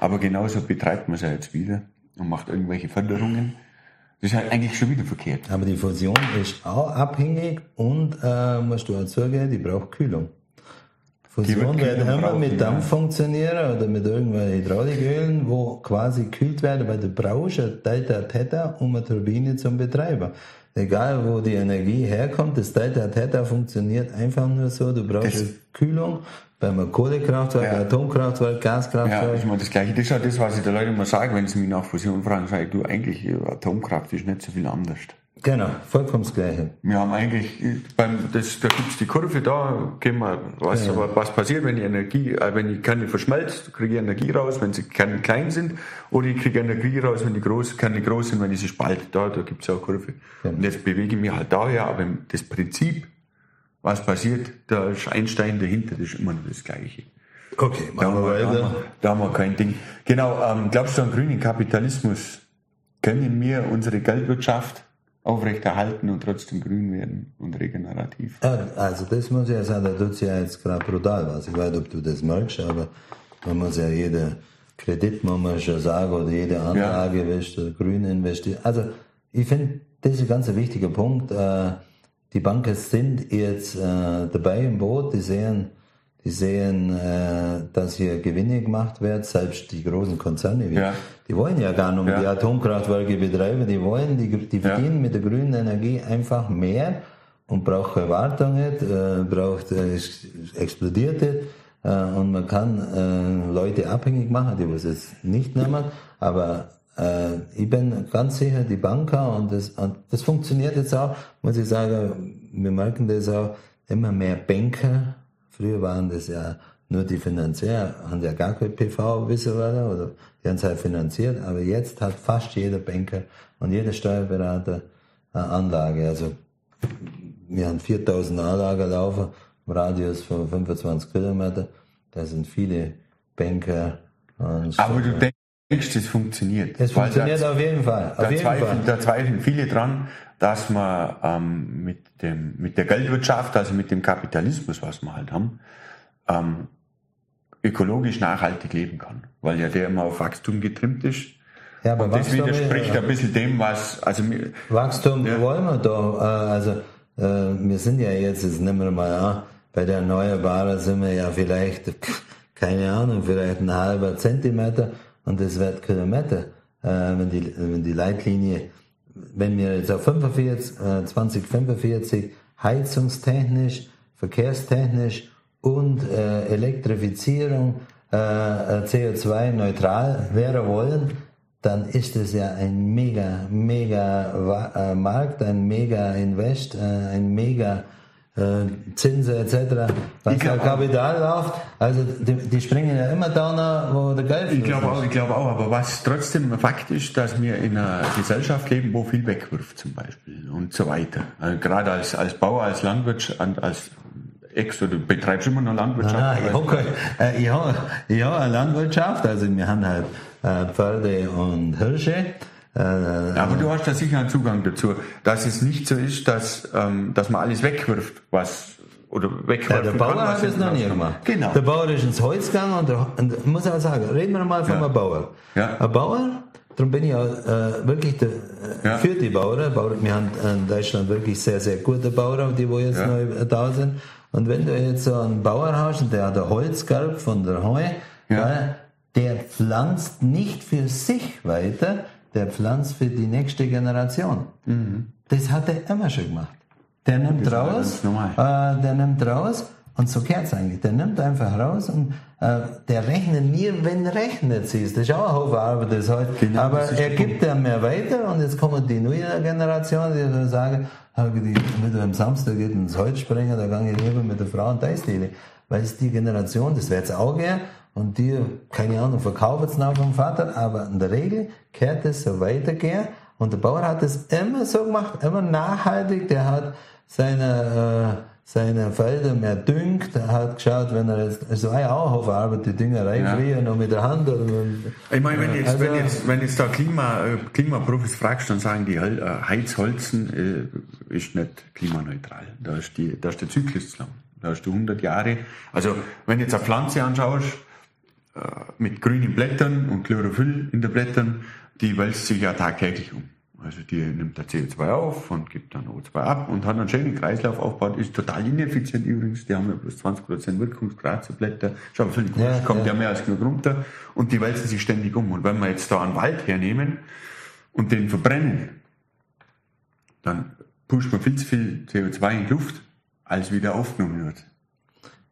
Aber genauso betreibt man es ja jetzt wieder und macht irgendwelche Förderungen. Das ist halt eigentlich schon wieder verkehrt. Aber die Fusion ist auch abhängig und äh, musst du auch zugeben, die braucht Kühlung. Fusion wird immer mit Dampf ja. funktionieren oder mit irgendwelchen Hydraulikölen, wo quasi gekühlt werden, weil du brauchst ein Delta Theta, um eine Turbine zu betreiben. Egal wo die Energie herkommt, das Delta Theta funktioniert einfach nur so, du brauchst das Kühlung, beim Kohlekraftwerk, ja. Atomkraftwerk, Gaskraftwerk. Ja, ich meine das Gleiche. Das ist ja das, was ich den Leuten immer sage, wenn sie mich nach Fusion fragen, sage ich, du, eigentlich, Atomkraft ist nicht so viel anders. Genau, vollkommen das Gleiche. Wir haben eigentlich, beim, das, da gibt's die Kurve, da gehen wir, was, ja. was passiert, wenn die Energie, äh, wenn die Kerne verschmelzt, kriege ich Energie raus, wenn sie Kerne klein sind, oder ich kriege Energie raus, wenn die groß, Kerne groß sind, wenn ich sie spalte. Da, da gibt's auch Kurve. Ja. Und jetzt bewege ich mich halt daher, aber das Prinzip, was passiert, da ist Einstein dahinter, das ist immer noch das Gleiche. Okay, machen da wir weiter. Da haben wir, da haben wir kein Ding. Genau, ähm, glaubst du an grünen Kapitalismus? Können wir unsere Geldwirtschaft aufrechterhalten und trotzdem grün werden und regenerativ. Also das muss ich ja sagen, da tut es ja jetzt gerade brutal was. Ich weiß nicht, ob du das merkst, aber man muss ja jede Kredit, man muss schon sagen, oder jede Anlage, ja. weißt du, grün investieren. Also ich finde, das ist ein ganz wichtiger Punkt. Äh, die Banken sind jetzt äh, dabei im Boot, die sehen, die sehen, äh, dass hier Gewinne gemacht werden, selbst die großen Konzerne. Ja. Die wollen ja gar nicht ja. die Atomkraftwerke betreiben, die wollen, die, die verdienen ja. mit der grünen Energie einfach mehr und braucht nicht, äh, braucht, äh, explodiert. Äh, und man kann äh, Leute abhängig machen, die was es nicht nehmen, aber äh, ich bin ganz sicher, die Banker und das, und das funktioniert jetzt auch, muss ich sagen, wir merken das auch, immer mehr Banker, früher waren das ja nur die Finanzier, haben ja gar kein PV wissen oder, oder die haben es halt finanziert, aber jetzt hat fast jeder Banker und jeder Steuerberater eine Anlage, also wir haben 4000 Anlagen laufen, im Radius von 25 Kilometer. Da sind viele Banker. Und Aber du denkst, das funktioniert? Es funktioniert da, auf jeden Fall. Auf da, jeden zweifeln, Fall. da zweifeln viele dran, dass man ähm, mit, dem, mit der Geldwirtschaft, also mit dem Kapitalismus, was wir halt haben, ähm, ökologisch nachhaltig leben kann. Weil ja der immer auf Wachstum getrimmt ist. Ja, aber und das Wachstum widerspricht ja, ein bisschen dem, was. Also, Wachstum ja. wollen wir doch. Äh, also, äh, wir sind ja jetzt, jetzt nehmen wir mal an, bei der Erneuerbaren sind wir ja vielleicht, keine Ahnung, vielleicht ein halber Zentimeter und das wird Kilometer, äh, wenn, die, wenn die Leitlinie, wenn wir jetzt auf 45, äh, 2045 heizungstechnisch, verkehrstechnisch und äh, Elektrifizierung äh, äh CO2-neutral wäre wollen, dann ist es ja ein mega, mega äh, Markt, ein mega Invest, äh, ein mega äh, Zinsen etc., was da Kapital läuft. Also die, die, springen ja immer da, wo der Geld Ich glaube auch, ich glaube auch, aber was trotzdem ein Fakt ist, dass wir in einer Gesellschaft leben, wo viel wegwirft zum Beispiel und so weiter. Also gerade als, als Bauer, als Landwirt, als Ex, oder betreibst du immer noch Landwirtschaft? Ah, ich habe äh, ich hab, ich hab eine Landwirtschaft, also wir haben halt äh, Pferde und Hirsche. Äh, aber du hast da sicher einen Zugang dazu, dass es nicht so ist, dass, ähm, dass man alles wegwirft, was oder wegwirft. Ja, der Bauer kann, hat es noch nie gemacht. Genau. Der Bauer ist ins Holz gegangen und, der, und muss auch sagen, reden wir mal von ja. einem Bauer. Ja. Ein Bauer, darum bin ich auch äh, wirklich der, äh, ja. für die Bauern. Wir haben in Deutschland wirklich sehr, sehr gute Bauern, die wo jetzt ja. neu da sind. Und wenn du jetzt so einen Bauer hast und der hat ein Holzgelb von der Heu, ja. der pflanzt nicht für sich weiter, der pflanzt für die nächste Generation. Mhm. Das hat er immer schon gemacht. Der nimmt raus, äh, der nimmt raus und so gehört es eigentlich. Der nimmt einfach raus und äh, der rechnet nie, wenn rechnet sie. Das ist auch ein Haufen Arbeit, das halt. Genau, Aber das er gibt dann mehr weiter und jetzt kommen die neue Generation, die sagen, die, wenn du am Samstag geht ins Holz springen, da gehe ich lieber mit der Frau und Eisdiele. Weil es die Generation, das wird es auch gehen, und die, keine Ahnung, verkaufen es nach vom Vater, aber in der Regel kehrt es so weitergehen. Und der Bauer hat es immer so gemacht, immer nachhaltig. Der hat seine, äh, seine Felder mehr düngt. Er hat geschaut, wenn er jetzt, also war ja auch auf Arbeit, die Dünger reinfrieren ja. und mit der Hand. Mit, ich meine, wenn jetzt, also, wenn jetzt, wenn jetzt da Klima, äh, Klimaprofis fragst, dann sagen die, äh, Heizholzen äh, ist nicht klimaneutral. Da ist, die, da ist der Zyklus zu lang. Da hast du 100 Jahre. Also, wenn du jetzt eine Pflanze anschaust, mit grünen Blättern und Chlorophyll in den Blättern, die wälzt sich ja tagtäglich um. Also die nimmt der CO2 auf und gibt dann O2 ab und hat einen schönen Kreislauf aufgebaut, ist total ineffizient übrigens, die haben ja bloß 20% Wirkungsgrad zu Blätter, ist aber völlig ja, kommt ja. ja mehr als genug runter und die wälzen sich ständig um. Und wenn wir jetzt da einen Wald hernehmen und den verbrennen, dann pusht man viel zu viel CO2 in die Luft, als wieder aufgenommen wird.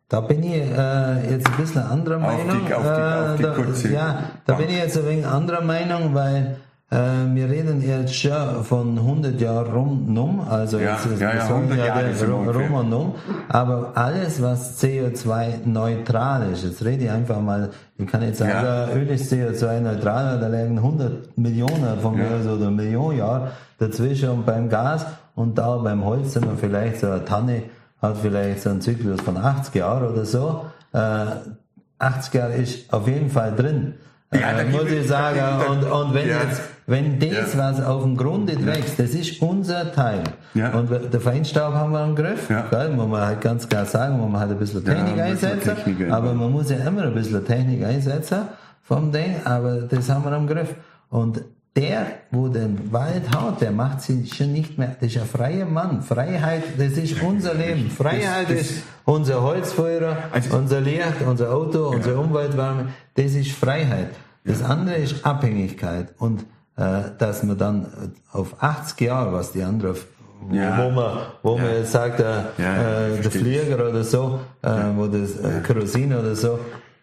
Da bin ich äh, jetzt ein bisschen anderer Meinung. Auf die, auf die, auf die äh, da, kurze ja, da Bank. bin ich jetzt ein wenig anderer Meinung, weil äh, wir reden jetzt schon von 100 Jahren rum, num, also ja, jetzt ja, ja, 100 Jahre rum, rum und num, aber alles, was CO2-neutral ist, jetzt rede ich einfach mal, ich kann jetzt sagen, ja. Öl ist CO2-neutral, da liegen 100 Millionen von mir, ja. oder Millionen Jahre dazwischen und beim Gas und da beim Holz sind wir vielleicht so eine Tanne, hat vielleicht so einen Zyklus von 80 Jahren oder so. Äh, 80 Jahre ist auf jeden Fall drin. Ja, äh, muss ich sagen. Und, und wenn ja. jetzt, wenn das, ja. was auf dem Grund ja. wächst, das ist unser Teil. Ja. Und der Feinstaub haben wir im Griff, ja. gell? muss man halt ganz klar sagen, muss man halt ein bisschen Technik einsetzen. Technik aber man muss ja immer ein bisschen Technik einsetzen vom Ding, aber das haben wir im Griff. Und der, wo den Wald hat, der macht sich schon nicht mehr, das ist ein freier Mann. Freiheit, das ist unser Leben. Freiheit das, das ist unser Holzfeuer, also, unser Licht, unser Auto, ja. unsere Umweltwärme. Das ist Freiheit. Das ja. andere ist Abhängigkeit. Und äh, dass man dann auf 80 Jahre, was die anderen ja. wo man, wo man jetzt sagt, äh, ja, äh, der Flieger oder so, äh, wo das äh, Kerosin oder so,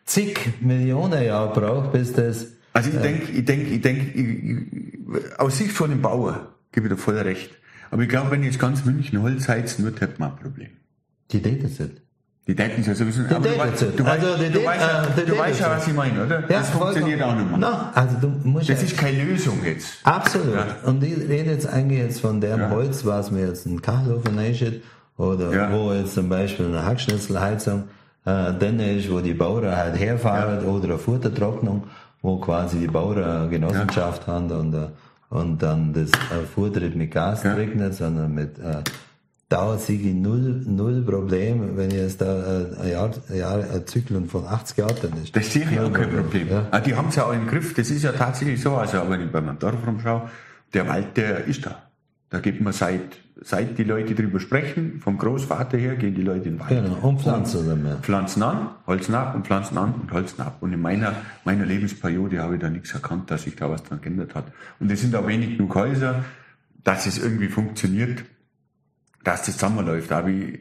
zig Millionen Jahre braucht, bis das. Also ich denke, ich denke, ich denke, aus Sicht von dem Bauer gebe ich dir voll recht. Aber ich glaube, wenn ich jetzt ganz München Holz heizen würde, hätte man ein Problem. Die Data sind. Die Daten sind sowieso die aber du, weißt, du, also weißt, du, weißt, äh, du weißt ja, was ich meine, oder? Ja, das funktioniert auch nicht mehr. No, also du musst das ja, ist keine Lösung jetzt. Absolut. Ja. Und ich rede jetzt eigentlich jetzt von dem ja. Holz, was mir jetzt ein Kachelofen einschüttet, oder ja. wo jetzt zum Beispiel eine Hackschnitzelheizung äh, dann ist, wo die Bauern halt herfahren, oder eine Futtertrocknung, wo quasi die Bauern eine Genossenschaft haben und, äh, und dann das äh, Futter nicht mit Gas ja. trinkt, sondern mit äh, da sehe ich null, null Problem, wenn jetzt da äh, ein Jahr, ein, Jahr, ein Zyklon von 80 Jahren dann ist. Das sehe ich auch kein Problem. Ja. Ah, die haben es ja auch im Griff. Das ist ja tatsächlich so. Also, wenn ich bei meinem Dorf rumschaue, der Wald, der ist da. Da gibt man seit, seit die Leute drüber sprechen, vom Großvater her, gehen die Leute in den Wald. Genau, und pflanzen dann mehr. Pflanzen an, holzen ab und pflanzen an und holzen ab. Und in meiner, meiner Lebensperiode habe ich da nichts erkannt, dass sich da was dran geändert hat. Und es sind auch wenig genug Häuser, dass es irgendwie funktioniert dass das zusammenläuft. Aber ich,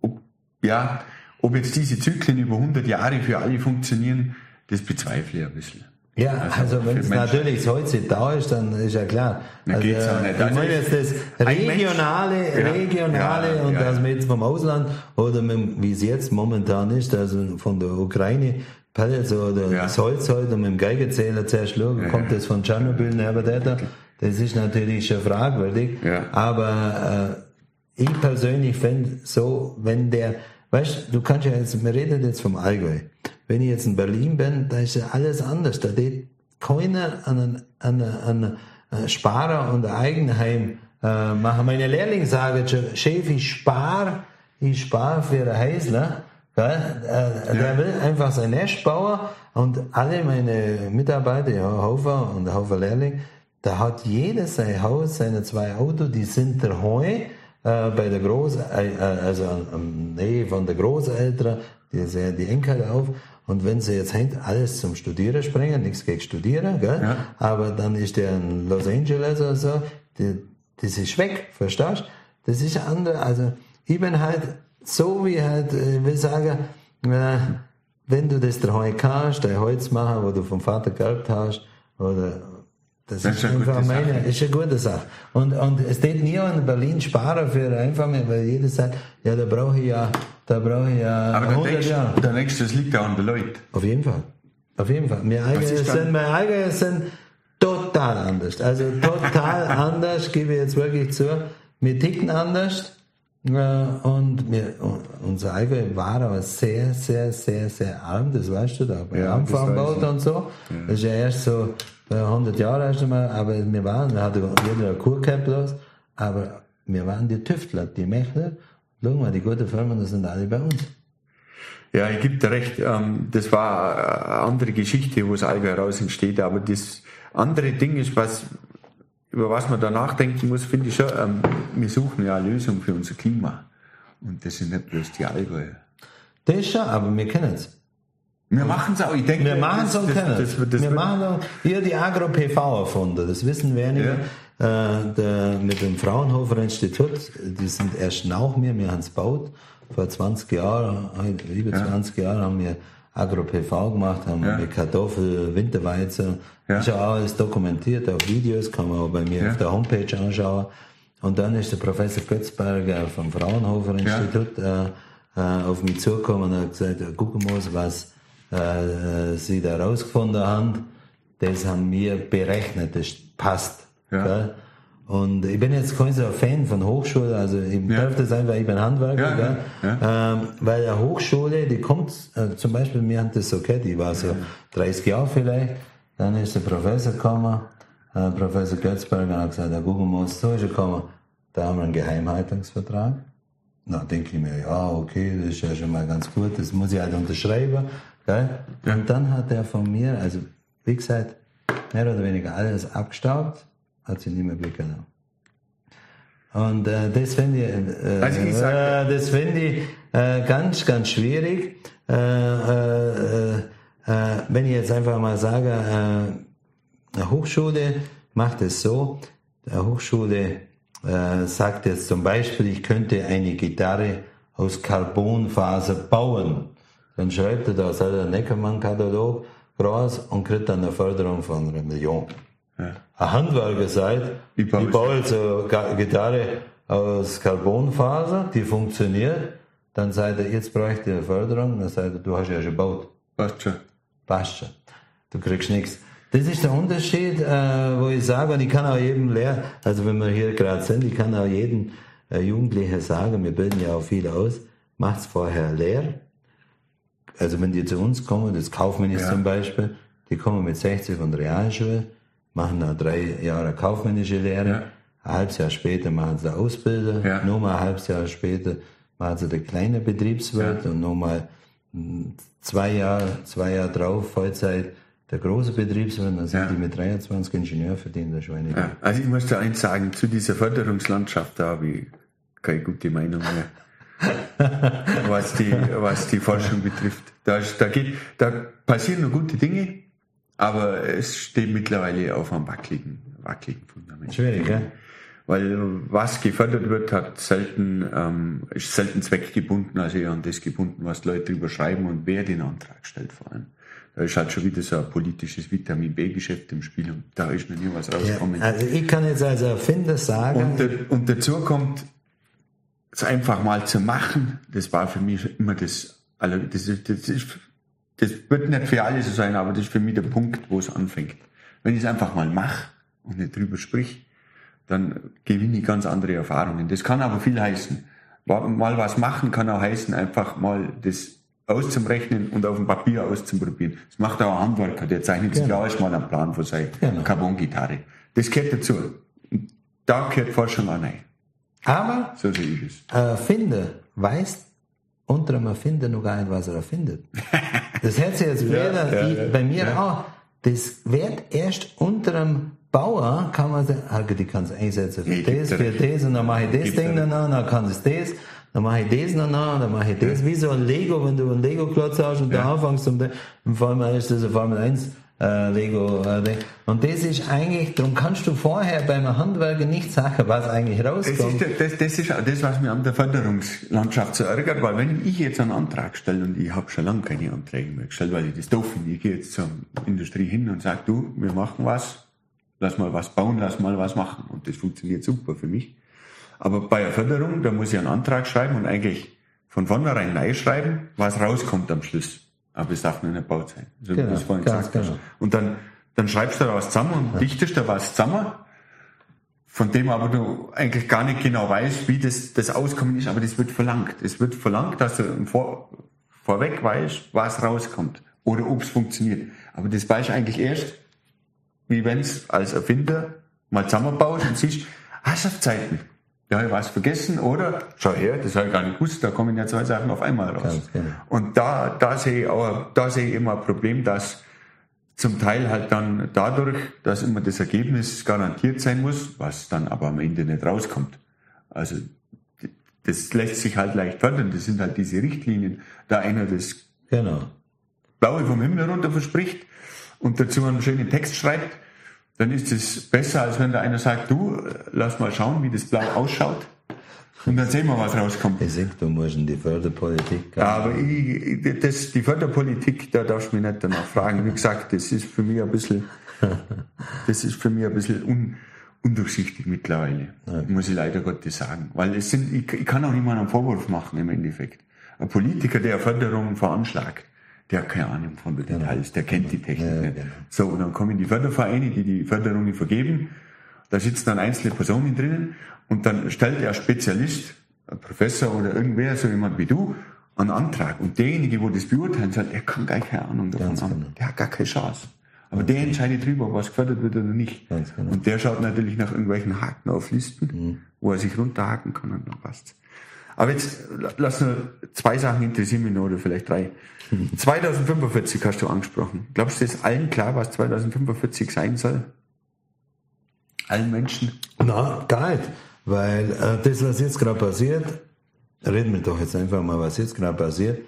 ob, ja, ob jetzt diese Zyklen über 100 Jahre für alle funktionieren, das bezweifle ich ein bisschen. Ja, also, also wenn es natürlich heute da ist, dann ist ja klar. Dann also, geht's auch nicht. Also ich meine jetzt das regionale, regionale ja, und ja, das mit jetzt vom Ausland oder mit, wie es jetzt momentan ist, also von der Ukraine, Pellets oder ja. das Holz halt und mit dem Geigezähler zerschlagen, kommt das von Tschernobyl, neben der da. Das ist natürlich schon fragwürdig. Aber äh, ich persönlich finde so, wenn der, weißt du, kannst ja jetzt, wir reden jetzt vom Allgäu. Wenn ich jetzt in Berlin bin, da ist ja alles anders. Da geht keiner an einen, an einen Sparer und ein Eigenheim äh, machen. Meine Lehrlinge sagen schon, Chef, ich spare, ich spare für ein Häusler. Gell? Äh, der will einfach sein Nest bauen und alle meine Mitarbeiter, ja, Hofer und Hofer Lehrling, da hat jeder sein Haus, seine zwei Autos, die sind daheim äh, bei der Groß, äh, äh also am Nähe von der Großeltern, die sehen die Enkel auf. Und wenn sie jetzt hängt, alles zum Studieren springen, nichts gegen Studieren, gell? Ja. aber dann ist der in Los Angeles oder so, die, das ist weg, verstehst Das ist andere, also ich bin halt so wie halt, ich will sagen, äh, wenn du das daheim kannst, dein Holz machen, wo du vom Vater geerbt hast, oder das, das ist, ist einfach meine, Sache. ist eine gute Sache. Und, und es geht nie in Berlin sparen für einfach mehr, weil jeder sagt, ja, da brauche ich ja, da brauche ich ja Aber 100 denkst, Jahre. Der nächste, das liegt ja an den Leuten. Auf jeden Fall. Auf jeden Fall. Meine eigenen sind, meine eigenen sind total anders. Also total anders, gebe ich jetzt wirklich zu. Wir ticken anders. Und wir, unser Allgäu war aber sehr, sehr, sehr, sehr arm, das weißt du da, bei ja, Anfangbaut und so. Ja. Das ist ja erst so 100 Jahre erst einmal, aber wir waren, wir hatten jeder eine Kur gehabt bloß, aber wir waren die Tüftler, die Mächler. Schau mal, die guten Firmen, das sind alle bei uns. Ja, ich gebe dir recht, ähm, das war eine andere Geschichte, wo das Allgäu heraus entsteht, aber das andere Ding ist, was, über was man da nachdenken muss, finde ich schon, ähm, wir suchen ja eine Lösung für unser Klima. Und das sind nicht bloß die Allgäuer. Das ist schon, aber wir kennen es. Wir machen es auch, ich denke, wir machen es auch das, das, wir machen auch, hier die Agro-PV erfunden, das wissen wenige. Ja. Äh, der, mit dem Fraunhofer Institut, die sind erst nach mir, wir haben es gebaut. Vor 20 Jahren, über ja. 20 Jahren haben wir Agro-PV gemacht, haben ja. mit Kartoffel, Winterweizen. Ja. Ist ja alles dokumentiert auf Videos, kann man auch bei mir ja. auf der Homepage anschauen. Und dann ist der Professor Götzberger vom Fraunhofer Institut äh, äh, auf mich zugekommen und hat gesagt, guck mal, was äh, sie da rausgefunden haben, das haben wir berechnet, das passt. Ja. Und ich bin jetzt kein so Fan von Hochschule, also ich ja. darf das einfach, ich bin Handwerker, ja, ja. Ähm, weil eine Hochschule, die kommt, äh, zum Beispiel, wir haben das so okay, ich war so 30 Jahre vielleicht, dann ist der Professor gekommen, äh, Professor Götzberger hat gesagt, der Google muss so ist gekommen, da haben wir einen Geheimhaltungsvertrag. Na, denke ich mir, ja, okay, das ist ja schon mal ganz gut, das muss ich halt unterschreiben. Gell? Ja. Und dann hat er von mir, also wie gesagt, mehr oder weniger alles abgestaubt, hat sich nicht mehr weggenommen. Und äh, das finde ich, äh, also ich äh, das finde ich äh, ganz, ganz schwierig. Äh, äh, äh, wenn ich jetzt einfach mal sage, äh, eine Hochschule macht es so, eine Hochschule äh, sagt jetzt zum Beispiel, ich könnte eine Gitarre aus Carbonfaser bauen. Dann schreibt er da seinen Neckermann-Katalog groß und kriegt dann eine Förderung von einer Million. Ja. Ein Handwerker sagt, ich baue, jetzt eine Gitarre aus Carbonfaser, die funktioniert, dann sagt er, jetzt bräuchte ich eine Förderung, dann sagt er, du hast ja schon gebaut. Passt schon. Passt schon. Du kriegst nichts. Das ist der Unterschied, äh, wo ich sage, und ich kann auch jedem Lehr, also wenn wir hier gerade sind, ich kann auch jedem äh, Jugendlichen sagen, wir bilden ja auch viel aus, macht's vorher leer. Also wenn die zu uns kommen, das Kaufmännisch ja. zum Beispiel, die kommen mit 60 von der Realschule, machen da drei Jahre kaufmännische Lehre, ja. ein halbes Jahr später machen sie Ausbilder, ja. nochmal ein halbes Jahr später machen sie der kleine Betriebswirt ja. und nochmal hm, zwei Jahre, zwei Jahre drauf, Vollzeit, der große Betriebswirt, dann sind ja. die mit 23 Ingenieur verdienen da schon einige. Ja. Also ich muss da eins sagen, zu dieser Förderungslandschaft, da habe ich keine gute Meinung mehr. was die, was die Forschung betrifft. Da, da geht, da passieren noch gute Dinge, aber es steht mittlerweile auf einem wackeligen, wackeligen Fundament. Schwierig, ja? Weil was gefördert wird, hat selten, ähm, ist selten zweckgebunden, also eher an das gebunden, was Leute drüber schreiben und wer den Antrag stellt vor allem. Da ist halt schon wieder so ein politisches Vitamin B-Geschäft im Spiel und da ist noch nie was rausgekommen. Ja, also ich kann jetzt als Erfinder sagen. Und, und dazu kommt, es einfach mal zu machen, das war für mich immer das, also das, ist, das, ist, das wird nicht für alle so sein, aber das ist für mich der Punkt, wo es anfängt. Wenn ich es einfach mal mache und nicht drüber sprich, dann gewinne ich ganz andere Erfahrungen. Das kann aber viel heißen. Mal was machen kann auch heißen, einfach mal das auszurechnen und auf dem Papier auszuprobieren. Das macht auch ein Handwerker, der zeichnet sich genau. auch erstmal einen Plan von seiner genau. Carbon-Gitarre. Das gehört dazu. Und da gehört Forschung auch rein. Aber so sehe ich es. ein Erfinder weiß unter einem Erfinder noch gar nicht, was er erfindet. Das hört sich jetzt ja, ja, ja, bei mir ja. auch. Das wird erst unter einem Bauer, kann man sagen, ah, die kann es einsetzen für das, für das, und dann mache ich das Ding danach, dann kann es das, dann mache ich das danach, dann mache ich das. Wie so ein Lego, wenn du einen Lego-Klotz hast und da anfängst, und im Fall ist das ein Formel 1 äh, Lego. Äh, und das ist eigentlich, darum kannst du vorher beim Handwerker nicht sagen, was eigentlich rauskommt. Das ist, das, das ist das, was mir an der Förderungslandschaft so ärgert, weil wenn ich jetzt einen Antrag stelle und ich habe schon lange keine Anträge mehr gestellt, weil ich das doof finde, ich gehe jetzt zur Industrie hin und sage, du, wir machen was, lass mal was bauen, lass mal was machen. Und das funktioniert super für mich. Aber bei der Förderung, da muss ich einen Antrag schreiben und eigentlich von vornherein neu schreiben, was rauskommt am Schluss. Aber es darf nur eine Baut sein. So genau, das vorhin gesagt genau. Und dann, dann schreibst du da was zusammen und ja. dichtest da was zusammen, von dem aber du eigentlich gar nicht genau weißt, wie das, das Auskommen ist, aber das wird verlangt. Es wird verlangt, dass du vor, vorweg weißt, was rauskommt oder ob es funktioniert. Aber das weißt du eigentlich erst, wie wenn es als Erfinder mal zusammenbaust und siehst, hast du Zeiten ja, ich was vergessen oder schau her, das habe ich gar nicht gewusst, da kommen ja zwei Sachen auf einmal raus. Genau. Und da, da sehe ich auch, da sehe ich immer ein Problem, dass zum Teil halt dann dadurch, dass immer das Ergebnis garantiert sein muss, was dann aber am Ende nicht rauskommt. Also das lässt sich halt leicht fördern, das sind halt diese Richtlinien. Da einer das genau. Blaue vom Himmel runter verspricht und dazu einen schönen Text schreibt, dann ist es besser, als wenn da einer sagt, du, lass mal schauen, wie das Blau ausschaut. Und dann sehen wir, was rauskommt. Ich sehe, du musst in die Förderpolitik gehen. Aber ich, das, die Förderpolitik, da darfst du mich nicht danach fragen. Wie gesagt, das ist für mich ein bisschen, das ist für mich ein bisschen un, undurchsichtig mittlerweile. Okay. Muss ich leider Gottes sagen. Weil es sind, ich, ich kann auch niemandem einen Vorwurf machen im Endeffekt. Ein Politiker, der Förderung veranschlagt, der hat keine Ahnung von den genau. Details, der kennt die Technik nicht. Genau. So, und dann kommen die Fördervereine, die die Förderungen vergeben, da sitzen dann einzelne Personen drinnen und dann stellt der Spezialist, ein Professor oder irgendwer, so jemand wie du, einen Antrag. Und derjenige, wo das beurteilen soll, der kann gar keine Ahnung davon haben. Genau. Der hat gar keine Chance. Aber der entscheidet drüber, was gefördert wird oder nicht. Genau. Und der schaut natürlich nach irgendwelchen Haken auf Listen, mhm. wo er sich runterhaken kann und dann passt. Aber jetzt lass nur zwei Sachen interessieren mich noch oder vielleicht drei. 2045 hast du angesprochen. Glaubst du, ist allen klar, was 2045 sein soll? Allen Menschen? Na, gar nicht. Weil äh, das, was jetzt gerade passiert, reden wir doch jetzt einfach mal, was jetzt gerade passiert.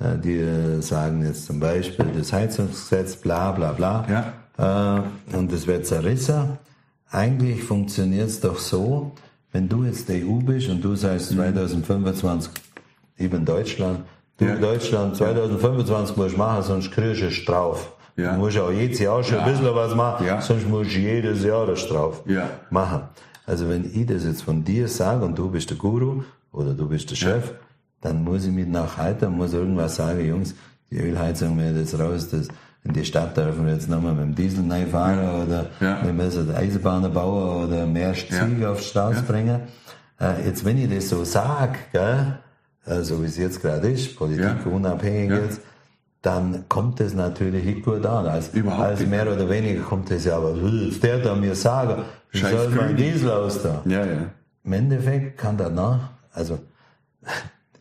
Äh, die äh, sagen jetzt zum Beispiel das Heizungsgesetz, bla bla bla. Ja. Äh, und es wird zerrissen. Eigentlich funktioniert es doch so, wenn du jetzt der EU bist und du sagst 2025, ich bin Deutschland, du Ja. Deutschland 2025 musst du machen, sonst kriegst du Strafe. Ja. Du musst auch jedes Jahr schon Ja. ein bisschen was machen, Ja. sonst musst du jedes Jahr eine Strafe Ja. machen. Also wenn ich das jetzt von dir sage und du bist der Guru oder du bist der Chef, dann muss ich mich nachhalten, muss irgendwas sagen, Jungs, die Ölheizung wird jetzt raus, das, in die Stadt dürfen wir jetzt nochmal mit dem Diesel neu fahren oder Ja. wir müssen Eisenbahnen bauen oder mehr Ziege auf die Straße bringen. Äh, jetzt, wenn ich das so sage, gell, äh, so wie es jetzt gerade ist, Politik Ja. unabhängig Ja. jetzt, dann kommt das natürlich nicht gut an. Als, als mehr oder weniger kommt das ja, aber der da mir sagen, wie soll mein Grün. Diesel aus da? Ja, ja. Im Endeffekt kann danach, also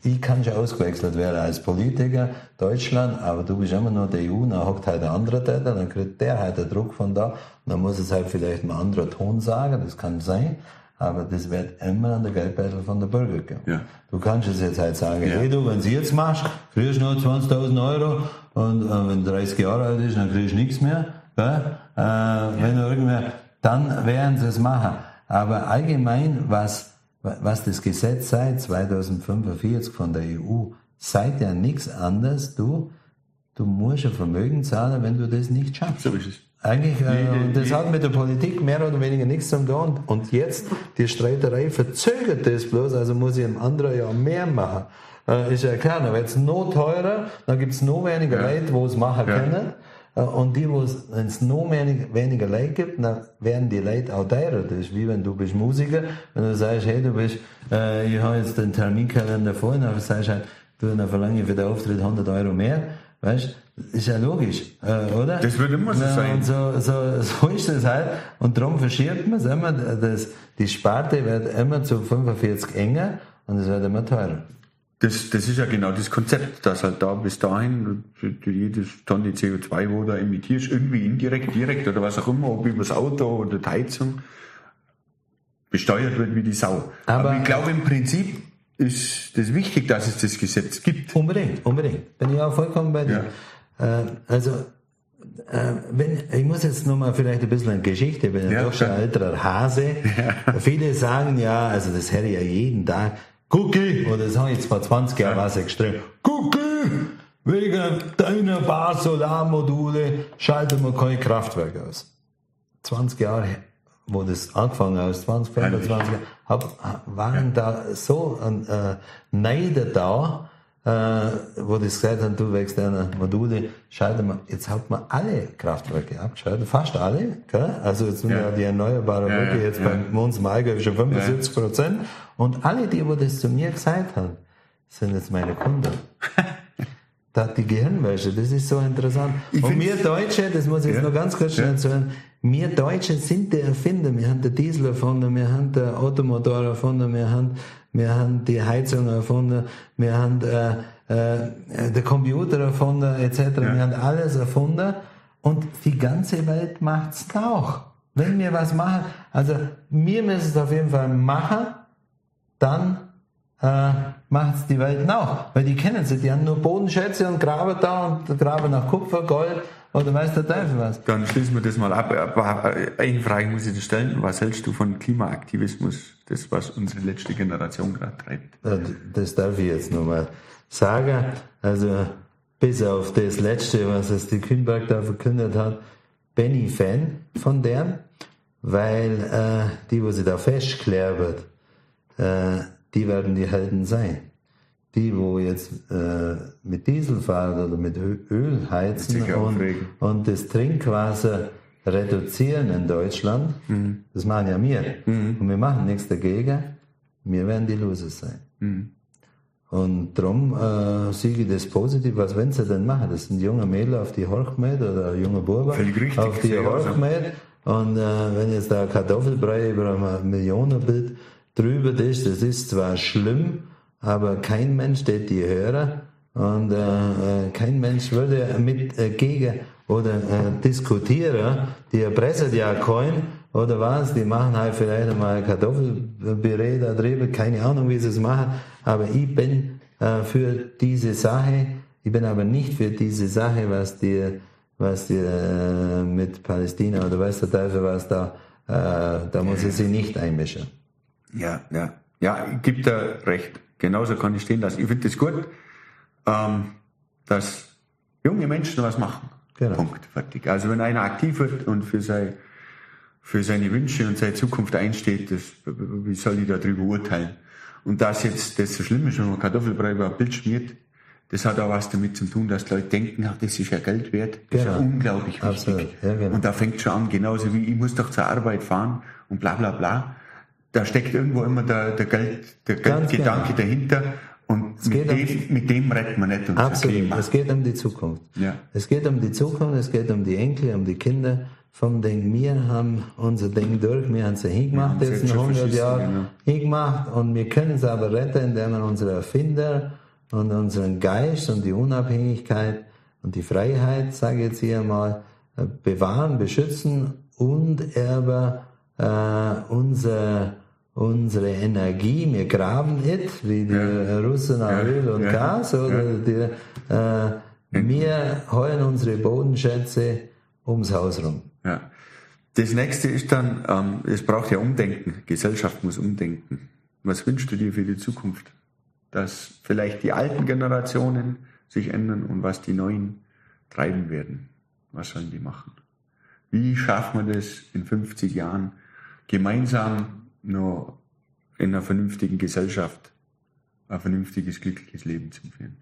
ich kann schon ausgewechselt werden als Politiker Deutschland, aber du bist immer noch der EU, dann hockt halt der andere da, dann kriegt der halt den Druck von da, dann muss es halt vielleicht ein anderer Ton sagen, das kann sein, aber das wird immer an der Geldbeutel von der Bürger gehen. Ja. Du kannst es jetzt halt sagen, Ja. hey du, wenn du jetzt machst, kriegst du nur 20.000 Euro und äh, wenn du 30 Jahre alt bist, dann kriegst du nichts mehr. Gell? Äh, wenn du irgendwer, dann werden sie es machen. Aber allgemein, was, was das Gesetz seit 2045 von der EU, seid ja nichts anderes, du, du musst ein Vermögen zahlen, wenn du das nicht schaffst. So ist es. Eigentlich, äh, und das hat mit der Politik mehr oder weniger nichts zu tun. Und jetzt, die Streiterei verzögert das bloß, also muss ich im anderen Jahr mehr machen. Äh, ist ja klar, dann wird es noch teurer, dann gibt es noch weniger Ja. Leute, wo es machen Ja. können. Äh, Und die, wo es, wenn es noch weniger, Leute gibt, dann werden die Leute auch teurer. Das ist wie wenn du bist Musiker, wenn du sagst, hey, du bist, äh, ich habe jetzt den Terminkalender vor, dann sagst du halt, du, dann verlange ich für den Auftritt 100 Euro mehr. Weißt ist ja logisch, äh, oder? Das wird immer so sein. Und so, so, so ist es halt. Und darum verschiebt man es immer. Das, die Sparte wird immer zu 45 enger und es wird immer teurer. Das, das ist ja genau das Konzept, dass halt da bis dahin jedes Tonne CO2, wo du emittierst, irgendwie indirekt, direkt oder was auch immer, ob über das Auto oder die Heizung, besteuert wird wie die Sau. Aber- Aber, ich glaube, im Prinzip ist das wichtig, dass es das Gesetz gibt. Unbedingt, unbedingt. Bin ich auch vollkommen bei dir. Äh, also, äh, wenn, ich muss jetzt nochmal vielleicht ein bisschen in Geschichte, ich bin ja Ja, doch schon ein älterer Hase. Viele sagen ja, also das höre ich ja jeden Tag, Cookie, oder das habe ich jetzt vor 20 Jahren was extrem, Cookie, wegen deiner Bar Solarmodule schalten wir kein Kraftwerk aus. 20 Jahre, wo das angefangen hat, 20, 25 Jahre, hab, waren da so ein äh, Neider da, äh, wo die gesagt haben, du wächst deine Module, schalten wir, jetzt hat man alle Kraftwerke abgeschaltet, fast alle, gell? also jetzt sind ja, Ja. die erneuerbaren Ja, Werke ja, jetzt ja. bei uns im Allgäu schon 75 Prozent und alle die, wo das zu mir gesagt haben, sind jetzt meine Kunden. Da, die Gehirnwäsche, das ist so interessant. Ich und wir Deutsche, das muss ich jetzt Ja. noch ganz kurz schnell sagen, wir Deutsche sind die Erfinder. Wir haben den Diesel erfunden, wir haben den Automotor erfunden, wir haben, wir haben die Heizung erfunden, wir haben äh, äh, den Computer erfunden, etc. Wir haben alles erfunden und die ganze Welt macht's auch. Wenn wir was machen, also wir müssen es auf jeden Fall machen, dann äh, macht's die Welt auch. Weil die kennen sie, die haben nur Bodenschätze und graben da und graben nach Kupfer, Gold oder weiß der Teufel was. Dann schließen wir das mal ab. Aber eine Frage muss ich dir stellen. Was hältst du von Klimaaktivismus? Das, was unsere letzte Generation gerade treibt. Äh, Das darf ich jetzt nochmal sagen. Also bis auf das Letzte, was es die Kühnberg da verkündet hat, bin ich Fan von deren, weil äh, die, wo sie da festklebt, äh, die werden die Helden sein. Die, wo jetzt äh, mit Diesel fahren oder mit Öl heizen und, und das Trinkwasser reduzieren in Deutschland, das machen ja wir. Und wir machen nichts dagegen. Wir werden die Loser sein. Und darum äh, sehe ich das positiv. Was wenn sie denn machen? Das sind junge Mädel auf die Horchmet oder junge Buben richtig, auf die sehe ich auch so. Horchmet. Und äh, wenn jetzt da Kartoffelbrei über ein Millionenbild drüber ist, das ist zwar schlimm, aber kein Mensch wird die hören und äh, äh, kein Mensch würde mit äh, gegen oder äh, diskutieren. Die erpressen ja keinen oder was, die machen halt vielleicht einmal Kartoffelpüree da drüber, keine Ahnung, wie sie es machen, aber ich bin äh, für diese Sache, ich bin aber nicht für diese Sache, was die, was die äh, mit Palästina oder weiß der Teufel was da, äh, da muss ich sie nicht einmischen. Ja, ja. Ja, gebe da recht. Genauso kann ich stehen lassen. Ich finde es das gut, ähm, dass junge Menschen was machen. Genau. Punkt. Fertig. Also wenn einer aktiv wird und für, sein, für seine Wünsche und seine Zukunft einsteht, das, wie soll ich darüber urteilen? Und dass jetzt das so schlimm ist, wenn man Kartoffelbrei über ein Bild schmiert, das hat auch was damit zu tun, dass die Leute denken, ach, das ist ja Geld wert. Das genau. ist ja genau. unglaublich wichtig. Absolut. Ja, genau. Und da fängt schon an, genauso wie ich muss doch zur Arbeit fahren und bla bla bla. Da steckt irgendwo immer der, der Geld, der Geldgedanke genau. dahinter. Und mit dem, um, mit dem rettet man nicht unser Absolut. Klima. Es geht um die Zukunft. Ja. Es geht um die Zukunft, es geht um die Enkel, um die Kinder vom Ding. Wir haben unser Ding durch, wir haben es hingemacht, ja, jetzt in 100 Jahren genau. hingemacht und wir können es aber retten, indem wir unsere Erfinder und unseren Geist und die Unabhängigkeit und die Freiheit, sage ich jetzt hier mal, äh, bewahren, beschützen und aber äh, unser unsere Energie, wir graben nicht, wie die ja. Russen an ja. Öl und ja. Gas, oder die, äh, wir heulen unsere Bodenschätze ums Haus rum. Ja. Das nächste ist dann, ähm, es braucht ja Umdenken. Gesellschaft muss umdenken. Was wünschst du dir für die Zukunft? Dass vielleicht die alten Generationen sich ändern und was die neuen treiben werden. Was sollen die machen? Wie schaffen wir das in 50 Jahren gemeinsam noch in einer vernünftigen Gesellschaft ein vernünftiges, glückliches Leben zu führen?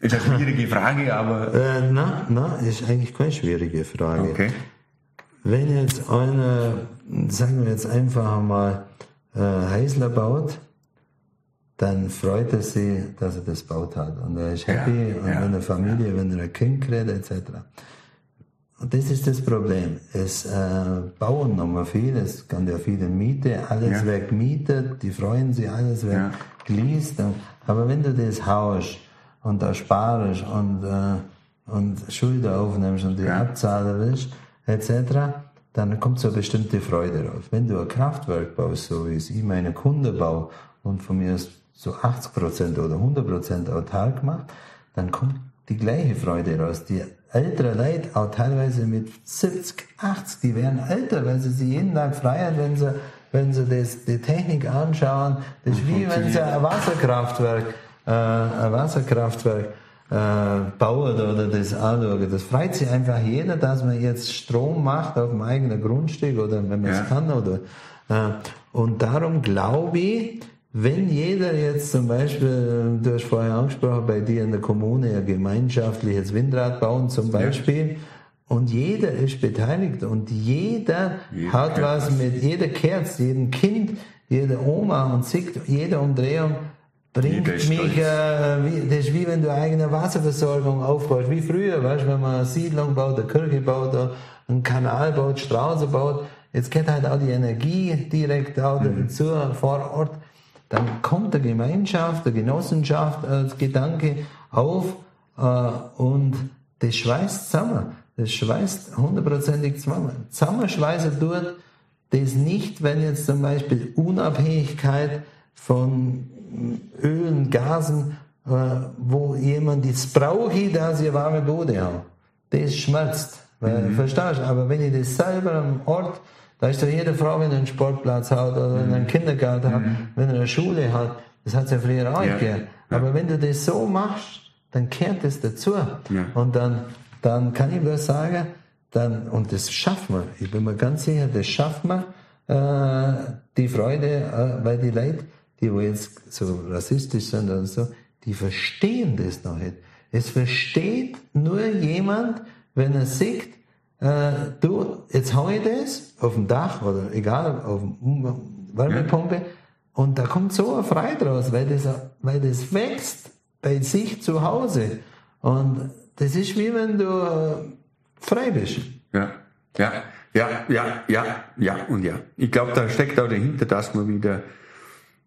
Ist eine schwierige Frage, aber. Äh, nein, nein, ist eigentlich keine schwierige Frage. Okay. Wenn jetzt einer, sagen wir jetzt einfach mal, äh, Heisler baut, dann freut er sich, dass er das baut hat. Und er ist happy, ja, und ja, wenn er Familie, ja. wenn er ein Kind kriegt, etc. Und das ist das Problem. Es äh, bauen nochmal viel, es kann ja viele Miete, alles ja. wird gemietet, die freuen sich, alles wird ja. geleast. Aber wenn du das haust und da sparst und, äh, und Schulden aufnimmst und die ja. abzahlst, etc., dann kommt so eine bestimmte Freude raus. Wenn du ein Kraftwerk baust, so wie es ich meine Kunden baue und von mir so 80% oder 100% autark macht, dann kommt die gleiche Freude raus. Die ältere Leute, auch teilweise mit 70, 80, die werden älter, weil sie sich jeden Tag freuen, wenn sie, wenn sie das, die Technik anschauen. Das ist wie wenn sie ein Wasserkraftwerk, äh, ein Wasserkraftwerk äh, bauen oder das anschauen. Das freut sich einfach jeder, dass man jetzt Strom macht auf dem eigenen Grundstück oder wenn man es ja. kann oder äh, und darum glaube ich, wenn jeder jetzt zum Beispiel, du hast vorher angesprochen, bei dir in der Kommune ein gemeinschaftliches Windrad bauen zum Beispiel, und jeder ist beteiligt und jeder, jeder hat was mit, jeder Kerz, jedem Kind, jeder Oma und sieht, jede Umdrehung bringt mich, äh, wie, das ist wie wenn du eigene Wasserversorgung aufbaust, wie früher, weißt wenn man eine Siedlung baut, eine Kirche baut, einen Kanal baut, Straße baut, jetzt geht halt auch die Energie direkt auch mhm. dazu vor Ort dann kommt der Gemeinschaft, der Genossenschaft als Gedanke auf äh, und das schweißt zusammen. Das schweißt hundertprozentig zusammen. Zusammenschweißen tut das nicht, wenn jetzt zum Beispiel Unabhängigkeit von Ölen, Gasen, äh, wo jemand das brauche, dass ich warme Bude habe. Das schmerzt. Mhm. Verstehst du? Aber wenn ich das selber am Ort da ist doch jede Frau, wenn er einen Sportplatz hat oder mhm. einen Kindergarten hat, mhm. wenn er eine Schule hat. Das hat es ja früher auch ja. gegeben. Aber wenn du das so machst, dann kehrt es dazu. Ja. Und dann, dann kann ich bloß sagen, dann, und das schaffen wir. Ich bin mir ganz sicher, das schaffen wir, äh, die Freude, äh, weil die Leute, die wo jetzt so rassistisch sind oder so, die verstehen das noch nicht. Es versteht nur jemand, wenn er sieht, äh, du, jetzt hau ich das auf dem Dach oder egal, auf dem Wärmepumpe und da kommt so ein Freude raus, weil das, weil das wächst bei sich zu Hause. Und das ist wie wenn du äh, frei bist. Ja, ja, ja, ja, ja, ja und ja. Ich glaube, da steckt auch dahinter, dass wir wieder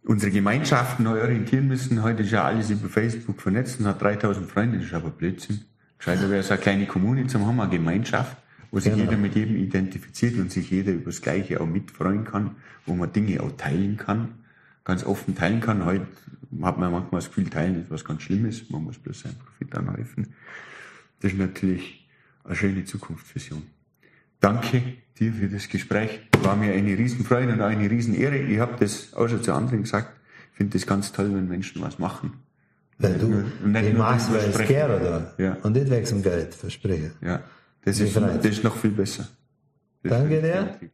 unsere Gemeinschaften neu orientieren müssen. Heute ist ja alles über Facebook vernetzt und hat 3000 Freunde, das ist aber Blödsinn. Gescheiter wäre so eine kleine Kommune zum haben, eine Gemeinschaft wo sich genau. jeder mit jedem identifiziert und sich jeder über das Gleiche auch mitfreuen kann, wo man Dinge auch teilen kann, ganz offen teilen kann. Heute hat man manchmal das Gefühl, teilen ist was ganz Schlimmes, man muss bloß seinen Profit anhäufen. Das ist natürlich eine schöne Zukunftsvision. Danke dir für das Gespräch. War mir eine Riesenfreude und auch eine Riesenehre. Ich habe das auch schon zu anderen gesagt. Ich finde das ganz toll, wenn Menschen was machen. Wenn du, nicht du machst, weil es geht, oder? Ja. Und nicht wegen dem Geld, verspreche. Ja. Das, ist, das ist noch viel besser. Das Danke dir.